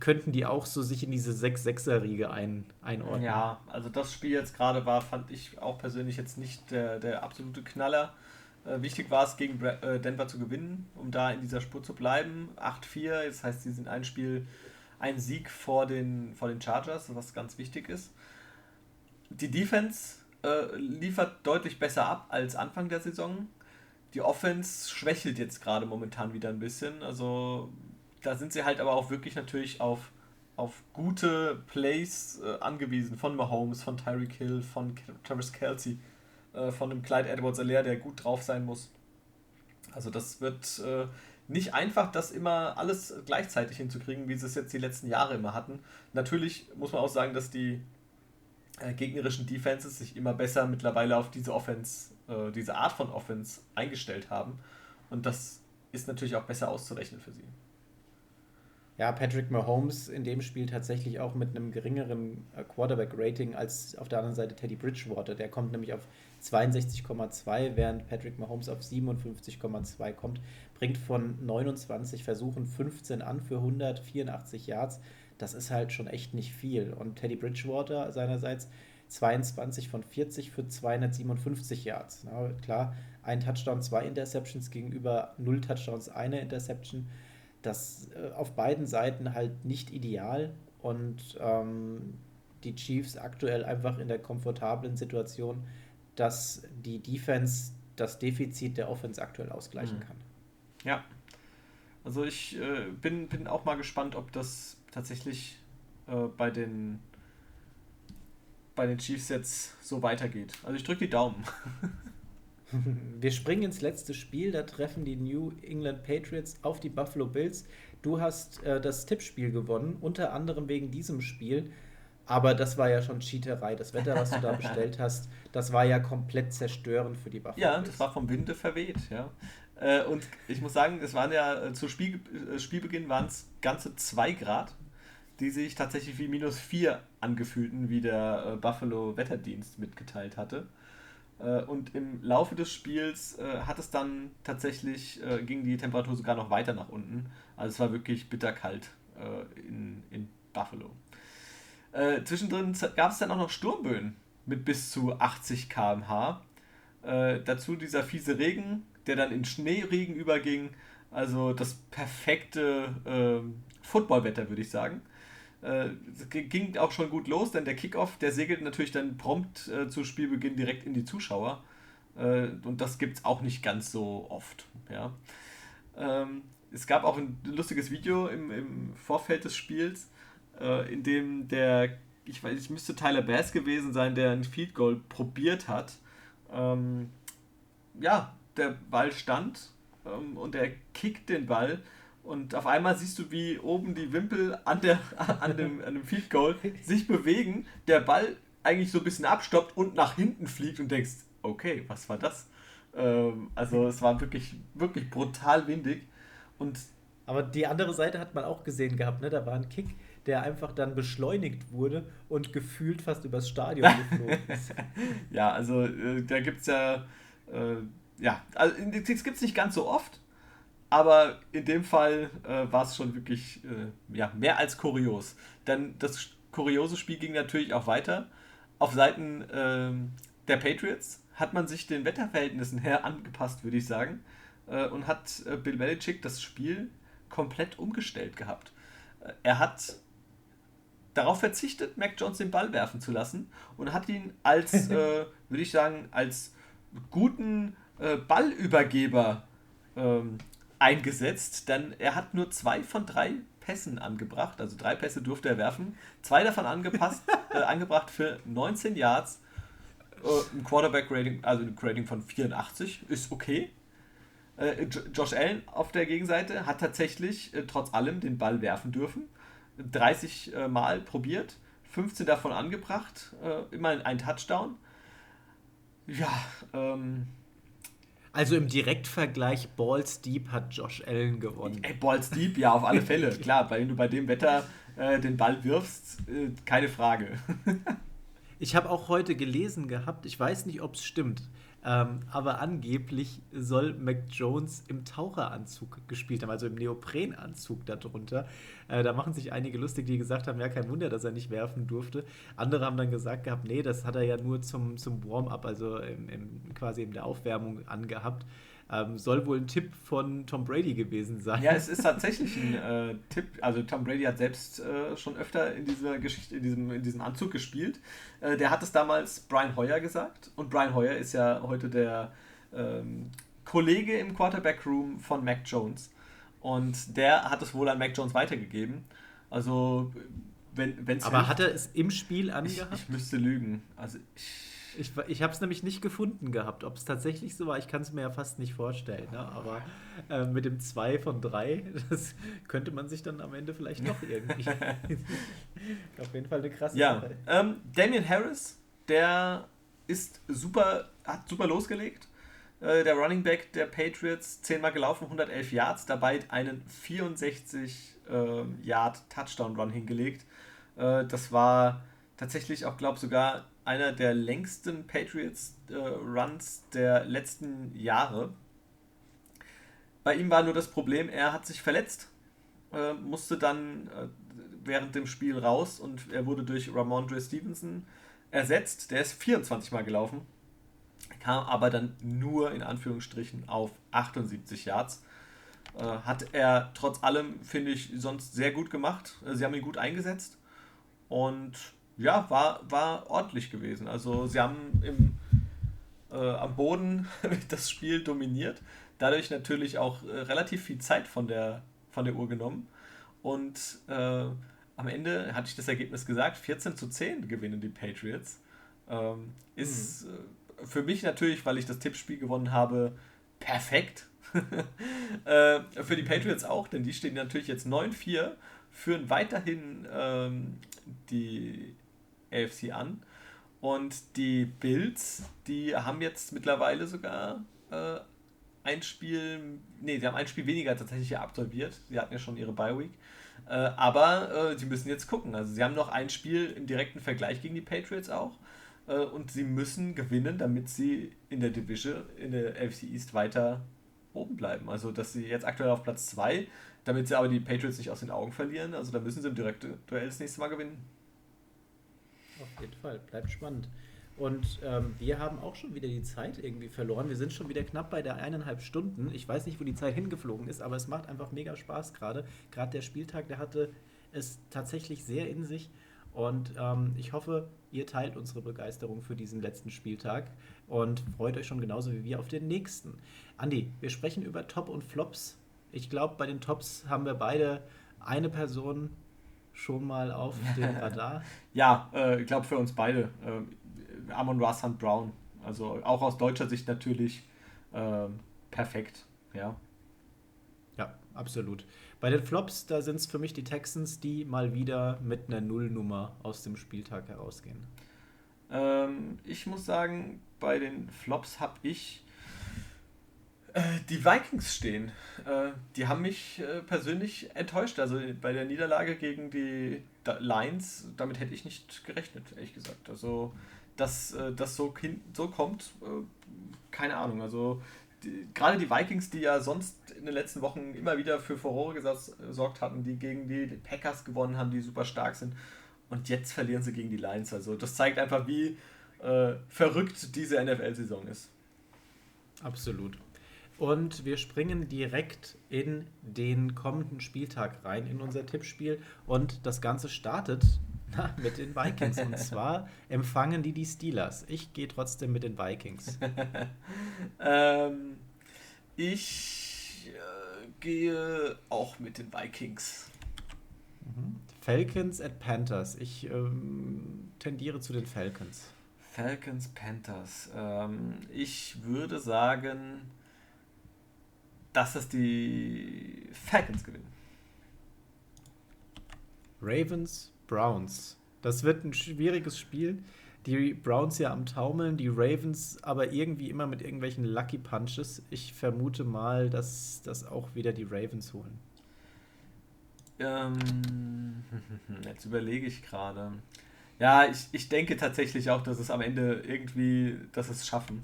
könnten die auch so sich in diese 6-6er-Riege ein, einordnen. Ja, also das Spiel jetzt gerade war, fand ich auch persönlich jetzt nicht der, der absolute Knaller. Äh, wichtig war es, gegen äh, Denver zu gewinnen, um da in dieser Spur zu bleiben. 8-4, das heißt, sie sind ein Spiel, ein Sieg vor den, vor den Chargers, was ganz wichtig ist. Die Defense äh, liefert deutlich besser ab als Anfang der Saison. Die Offense schwächelt jetzt gerade momentan wieder ein bisschen. Also da sind sie halt aber auch wirklich natürlich auf, auf gute Plays äh, angewiesen von Mahomes, von Tyreek Hill, von Travis Kelsey, äh, von dem Clyde Edwards-Alaire, der gut drauf sein muss. Also das wird äh, nicht einfach, das immer alles gleichzeitig hinzukriegen, wie sie es jetzt die letzten Jahre immer hatten. Natürlich muss man auch sagen, dass die äh, gegnerischen Defenses sich immer besser mittlerweile auf diese Offense, äh, diese Art von Offense eingestellt haben. Und das ist natürlich auch besser auszurechnen für sie. Ja, Patrick Mahomes in dem Spiel tatsächlich auch mit einem geringeren äh, Quarterback-Rating als auf der anderen Seite Teddy Bridgewater. Der kommt nämlich auf 62,2, während Patrick Mahomes auf 57,2 kommt. Bringt von 29 Versuchen 15 an für 184 Yards das ist halt schon echt nicht viel. Und Teddy Bridgewater seinerseits 22 von 40 für 257 Yards. Na, klar, ein Touchdown, zwei Interceptions gegenüber null Touchdowns, eine Interception. Das äh, auf beiden Seiten halt nicht ideal und ähm, die Chiefs aktuell einfach in der komfortablen Situation, dass die Defense das Defizit der Offense aktuell ausgleichen mhm. kann. Ja, also ich äh, bin, bin auch mal gespannt, ob das tatsächlich äh, bei, den, bei den Chiefs jetzt so weitergeht. Also ich drücke die Daumen. (laughs) Wir springen ins letzte Spiel, da treffen die New England Patriots auf die Buffalo Bills. Du hast äh, das Tippspiel gewonnen, unter anderem wegen diesem Spiel. Aber das war ja schon Cheaterei. Das Wetter, was du da bestellt (laughs) hast, das war ja komplett zerstörend für die Buffalo. Ja, Bills. das war vom Winde verweht, ja. Äh, und ich muss sagen, es waren ja äh, zu Spiel, äh, Spielbeginn waren es ganze 2 Grad, die sich tatsächlich wie minus 4 angefühlten, wie der Buffalo Wetterdienst mitgeteilt hatte. und im Laufe des Spiels hat es dann tatsächlich, ging die Temperatur sogar noch weiter nach unten. Also es war wirklich bitterkalt in, in Buffalo. zwischendrin gab es dann auch noch Sturmböen mit bis zu 80 km/h. dazu dieser fiese Regen, der dann in Schneeregen überging. Also das perfekte äh, Footballwetter, würde ich sagen. Äh, ging auch schon gut los, denn der Kickoff, der segelt natürlich dann prompt äh, zu Spielbeginn direkt in die Zuschauer. Äh, und das gibt es auch nicht ganz so oft. Ja. Ähm, es gab auch ein lustiges Video im, im Vorfeld des Spiels, äh, in dem der, ich weiß, es müsste Tyler Bass gewesen sein, der ein Field Goal probiert hat. Ähm, ja, der Ball stand ähm, und er kickt den Ball und auf einmal siehst du, wie oben die Wimpel an, der, (laughs) an, dem, an dem Field Goal sich bewegen, der Ball eigentlich so ein bisschen abstoppt und nach hinten fliegt und denkst, okay, was war das? Ähm, also es war wirklich, wirklich brutal windig und aber die andere Seite hat man auch gesehen gehabt, ne? Da war ein Kick, der einfach dann beschleunigt wurde und gefühlt fast übers Stadion (laughs) geflogen ist. ja, also äh, da gibt es ja äh, ja, also das gibt es nicht ganz so oft, aber in dem Fall äh, war es schon wirklich äh, ja, mehr als kurios. Denn das kuriose Spiel ging natürlich auch weiter. Auf Seiten äh, der Patriots hat man sich den Wetterverhältnissen her angepasst, würde ich sagen, äh, und hat äh, Bill Belichick das Spiel komplett umgestellt gehabt. Äh, er hat darauf verzichtet, Mac Jones den Ball werfen zu lassen und hat ihn als, (laughs) würde ich sagen, als guten äh, Ballübergeber ähm, eingesetzt, denn er hat nur zwei von drei Pässen angebracht, also drei Pässe durfte er werfen, zwei davon angepasst, (laughs) äh, angebracht für 19 Yards, äh, ein Quarterback-Rating, also ein Rating von 84, ist okay. Äh, Josh Allen auf der Gegenseite hat tatsächlich äh, trotz allem den Ball werfen dürfen, 30 äh, Mal probiert, 15 davon angebracht, immerhin ein Touchdown. Ja, ähm, also im Direktvergleich Balls Deep hat Josh Allen gewonnen. Ey, Balls Deep, ja, auf alle Fälle. Klar, wenn du bei dem Wetter äh, den Ball wirfst, äh, keine Frage. (laughs) Ich habe auch heute gelesen gehabt, ich weiß nicht, ob es stimmt, ähm, aber angeblich soll Mac Jones im Taucheranzug gespielt haben, also im Neoprenanzug darunter. Äh, da machen sich einige lustig, die gesagt haben, ja, kein Wunder, dass er nicht werfen durfte. Andere haben dann gesagt gehabt, nee, das hat er ja nur zum, zum Warm-up, also im, im, quasi in der Aufwärmung angehabt. Ähm, soll wohl ein Tipp von Tom Brady gewesen sein. Ja, es ist tatsächlich ein äh, Tipp. Also Tom Brady hat selbst äh, schon öfter in dieser Geschichte, in diesem, in diesem Anzug gespielt. Äh, der hat es damals Brian Hoyer gesagt. Und Brian Hoyer ist ja heute der ähm, Kollege im Quarterback Room von Mac Jones. Und der hat es wohl an Mac Jones weitergegeben. Also wenn es. Aber hilft, hat er es im Spiel angehabt? Ich, ich müsste lügen. Also ich ich, ich habe es nämlich nicht gefunden gehabt. Ob es tatsächlich so war, ich kann es mir ja fast nicht vorstellen. Ne? Aber äh, mit dem 2 von 3, (laughs) das könnte man sich dann am Ende vielleicht doch irgendwie. (laughs) Auf jeden Fall eine krasse ja, Sache. Ähm, Damian Harris, der ist super, hat super losgelegt. Äh, der Running Back der Patriots, 10 Mal gelaufen, 111 Yards, dabei einen 64 äh, Yard Touchdown Run hingelegt. Äh, das war tatsächlich auch, glaube ich, sogar einer der längsten Patriots-Runs äh, der letzten Jahre. Bei ihm war nur das Problem, er hat sich verletzt, äh, musste dann äh, während dem Spiel raus und er wurde durch Ramondre Stevenson ersetzt. Der ist 24 Mal gelaufen, kam aber dann nur in Anführungsstrichen auf 78 Yards. Äh, hat er trotz allem, finde ich, sonst sehr gut gemacht. Sie haben ihn gut eingesetzt und ja, war, war ordentlich gewesen. Also sie haben im, äh, am Boden (laughs) das Spiel dominiert, dadurch natürlich auch äh, relativ viel Zeit von der, von der Uhr genommen. Und äh, am Ende hatte ich das Ergebnis gesagt, 14 zu 10 gewinnen die Patriots. Ähm, ist mhm. Äh, für mich natürlich, weil ich das Tippspiel gewonnen habe, perfekt. (laughs) Äh, für die Patriots auch, denn die stehen natürlich jetzt 9-4, führen weiterhin ähm, die AFC an. Und die Bills, die haben jetzt mittlerweile sogar äh, ein Spiel, nee, sie haben ein Spiel weniger tatsächlich absolviert. Sie hatten ja schon ihre Bye Week. Äh, aber äh, sie müssen jetzt gucken. Also sie haben noch ein Spiel im direkten Vergleich gegen die Patriots auch. Äh, und sie müssen gewinnen, damit sie in der Division, in der AFC East weiter oben bleiben. Also dass sie jetzt aktuell auf Platz 2, damit sie aber die Patriots nicht aus den Augen verlieren. Also da müssen sie im direkten Duell das nächste Mal gewinnen. Auf jeden Fall, bleibt spannend. Und ähm, wir haben auch schon wieder die Zeit irgendwie verloren. Wir sind schon wieder knapp bei der eineinhalb Stunden. Ich weiß nicht, wo die Zeit hingeflogen ist, aber es macht einfach mega Spaß gerade. Gerade der Spieltag, der hatte es tatsächlich sehr in sich. Und ähm, ich hoffe, ihr teilt unsere Begeisterung für diesen letzten Spieltag und freut euch schon genauso wie wir auf den nächsten. Andi, wir sprechen über Top und Flops. Ich glaube, bei den Tops haben wir beide eine Person schon mal auf (laughs) dem Radar? ja, äh, ich glaube für uns beide. Äh, Amon Rassan Brown. Also auch aus deutscher Sicht natürlich äh, perfekt. Ja. Ja, absolut. Bei den Flops, da sind es für mich die Texans, die mal wieder mit einer Nullnummer aus dem Spieltag herausgehen. Ähm, ich muss sagen, bei den Flops habe ich die Vikings stehen. Äh, die haben mich äh, persönlich enttäuscht. Also bei der Niederlage gegen die Lions, damit hätte ich nicht gerechnet, ehrlich gesagt. Also, dass das so, so kommt, keine Ahnung. Also, die, gerade die Vikings, die ja sonst in den letzten Wochen immer wieder für Furore gesorgt hatten, die gegen die Packers gewonnen haben, die super stark sind. Und jetzt verlieren sie gegen die Lions. Also, das zeigt einfach, wie äh, verrückt diese NFL-Saison ist. Absolut. Und wir springen direkt in den kommenden Spieltag rein, in unser Tippspiel. Und das Ganze startet (laughs) na, mit den Vikings. Und (laughs) zwar empfangen die die Steelers. Ich gehe trotzdem mit den Vikings. (laughs) ähm, ich äh, gehe auch mit den Vikings. Mhm. Falcons at Panthers. Ich ähm, tendiere zu den Falcons. Falcons, Panthers. Ähm, ich würde sagen dass das die Falcons gewinnen. Ravens, Browns. Das wird ein schwieriges Spiel. Die Browns ja am Taumeln, die Ravens aber irgendwie immer mit irgendwelchen Lucky Punches. Ich vermute mal, dass das auch wieder die Ravens holen. Ähm, (laughs) jetzt überlege ich gerade. Ja, ich, ich denke tatsächlich auch, dass es am Ende irgendwie, dass es schaffen.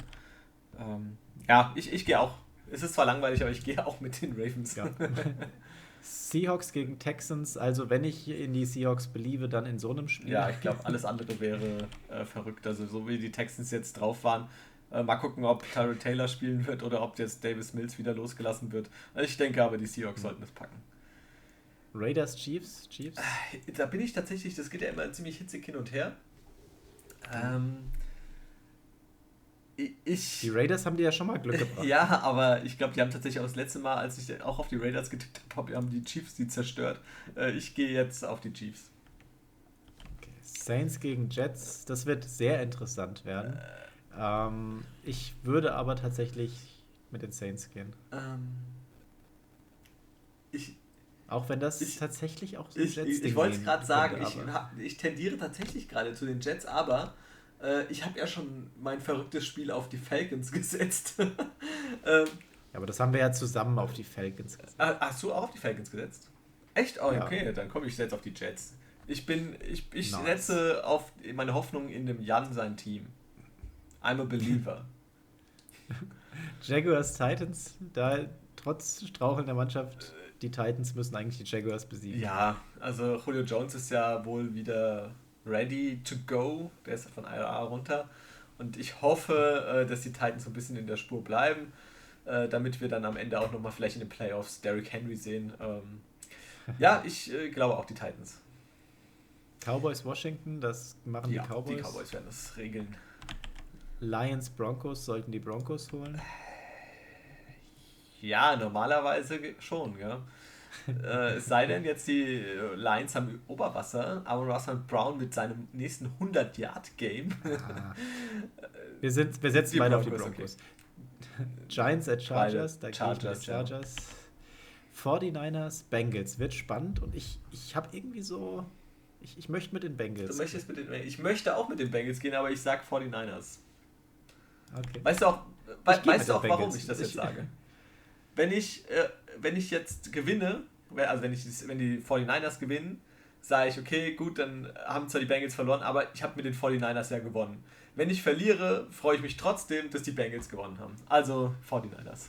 Ähm, ja, ich, ich gehe auch. Es ist zwar langweilig, aber ich gehe auch mit den Ravens. Ja. (laughs) Seahawks gegen Texans, also wenn ich in die Seahawks beliebe, dann in so einem Spiel. Ja, ich glaube, alles andere wäre äh, verrückt. Also so wie die Texans jetzt drauf waren, äh, mal gucken, ob Tyrell Taylor spielen wird oder ob jetzt Davis Mills wieder losgelassen wird. Ich denke aber, die Seahawks mhm. sollten es packen. Raiders, Chiefs, Chiefs? Äh, da bin ich tatsächlich, das geht ja immer ziemlich hitzig hin und her. Ähm, ich, die Raiders haben die ja schon mal Glück gebracht. ja, aber ich glaube, die haben tatsächlich auch das letzte Mal, als ich auch auf die Raiders getippt habe, haben die Chiefs die zerstört. Äh, ich gehe jetzt auf die Chiefs. Okay. Saints gegen Jets, das wird sehr interessant werden. Äh, ähm, ich würde aber tatsächlich mit den Saints gehen. Ähm, ich, auch wenn das ich, tatsächlich auch so ein Jets Ich, ich wollte es gerade sagen, ich, ich tendiere tatsächlich gerade zu den Jets, aber äh, ich habe ja schon mein verrücktes Spiel auf die Falcons (laughs) gesetzt. (laughs) ähm, ja, aber das haben wir ja zusammen auf die Falcons gesetzt. Ah, hast du auch auf die Falcons gesetzt? Echt? Oh, okay, ja. dann komme ich jetzt auf die Jets. Ich bin, ich, ich nice. setze auf meine Hoffnung in dem Jan sein Team. I'm a believer. (laughs) Jaguars Titans, da trotz strauchelnder Mannschaft, die Titans müssen eigentlich die Jaguars besiegen. Ja, also Julio Jones ist ja wohl wieder ready to go. Der ist von IRA runter. Und ich hoffe, äh, dass die Titans so ein bisschen in der Spur bleiben, äh, damit wir dann am Ende auch nochmal vielleicht in den Playoffs Derrick Henry sehen. Ähm, ja, (laughs) ich äh, glaube auch die Titans. Cowboys Washington, das machen ja, die Cowboys. Die Cowboys werden das regeln. Lions Broncos sollten die Broncos holen? Ja, normalerweise schon, ja. Äh, es sei denn, jetzt die Lions haben Oberwasser, aber Russell Brown mit seinem nächsten 100-Yard-Game. ah. wir, sind, wir setzen beide auf die Broncos. Okay. Giants at Chargers, da Chargers, Chargers. Ja. 49ers, Bengals. Wird spannend und ich, ich habe irgendwie so. Ich, ich möchte mit den Bengals. Du möchtest mit den Ich möchte auch mit den Bengals gehen, aber ich sag 49ers. Okay. Weißt du auch, we weißt du auch warum ich das jetzt sage? wenn ich, äh, wenn ich jetzt gewinne, also wenn, ich, wenn die 49ers gewinnen, sage ich, okay, gut, dann haben zwar die Bengals verloren, aber ich habe mit den 49ers ja gewonnen. Wenn ich verliere, freue ich mich trotzdem, dass die Bengals gewonnen haben. Also 49ers.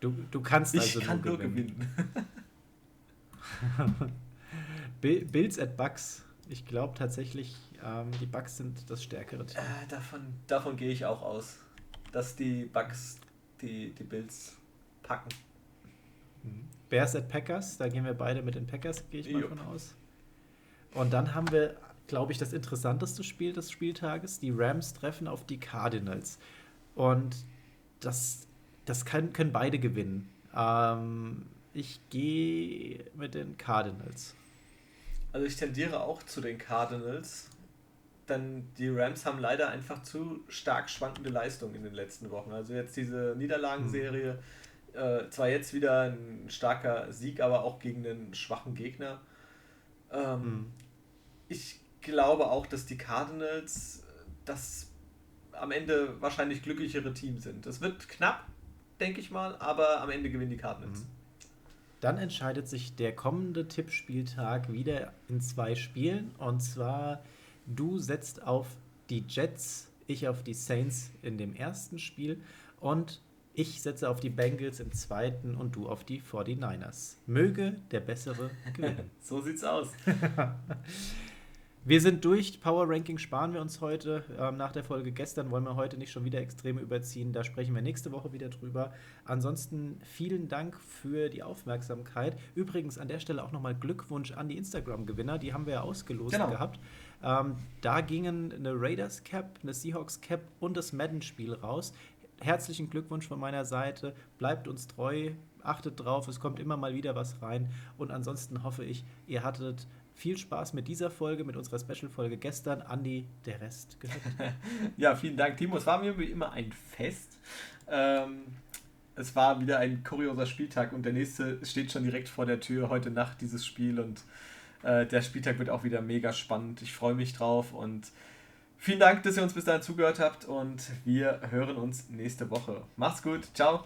Du, du kannst also ich kann nur gewinnen. gewinnen. (laughs) Bills at Bucks. Ich glaube tatsächlich, ähm, die Bucks sind das stärkere Team. Äh, davon davon gehe ich auch aus, dass die Bucks die, die Bills packen. Bears at Packers, da gehen wir beide mit den Packers, gehe ich mal Jupp. von aus. Und dann haben wir, glaube ich, das interessanteste Spiel des Spieltages. Die Rams treffen auf die Cardinals. Und das, das kann, können beide gewinnen. Ähm, ich gehe mit den Cardinals. Also ich tendiere auch zu den Cardinals, denn die Rams haben leider einfach zu stark schwankende Leistungen in den letzten Wochen. Also jetzt diese Niederlagenserie. Hm äh, zwar jetzt wieder ein starker Sieg, aber auch gegen einen schwachen Gegner. Ähm, mhm. Ich glaube auch, dass die Cardinals das am Ende wahrscheinlich glücklichere Team sind. Es wird knapp, denke ich mal, aber am Ende gewinnen die Cardinals. Mhm. Dann entscheidet sich der kommende Tippspieltag wieder in zwei Spielen. Und zwar, du setzt auf die Jets, ich auf die Saints in dem ersten Spiel. Und ich setze auf die Bengals im zweiten und du auf die 49ers. Möge der Bessere gewinnen. (laughs) so sieht's aus. (laughs) wir sind durch. Power Ranking sparen wir uns heute. Ähm, nach der Folge gestern wollen wir heute nicht schon wieder extrem überziehen. Da sprechen wir nächste Woche wieder drüber. Ansonsten vielen Dank für die Aufmerksamkeit. Übrigens an der Stelle auch nochmal Glückwunsch an die Instagram-Gewinner. Die haben wir ja ausgelost genau. gehabt. Ähm, da gingen eine Raiders Cap, eine Seahawks Cap und das Madden-Spiel raus herzlichen Glückwunsch von meiner Seite. Bleibt uns treu, achtet drauf, es kommt immer mal wieder was rein. Und ansonsten hoffe ich, ihr hattet viel Spaß mit dieser Folge, mit unserer Special-Folge gestern. Andi, der Rest gehört. (laughs) ja, vielen Dank, Timo. Es war mir wie immer ein Fest. Ähm, es war wieder ein kurioser Spieltag und der nächste steht schon direkt vor der Tür heute Nacht, dieses Spiel. Und äh, der Spieltag wird auch wieder mega spannend. Ich freue mich drauf und Vielen Dank, dass ihr uns bis dahin zugehört habt und wir hören uns nächste Woche. Macht's gut, ciao.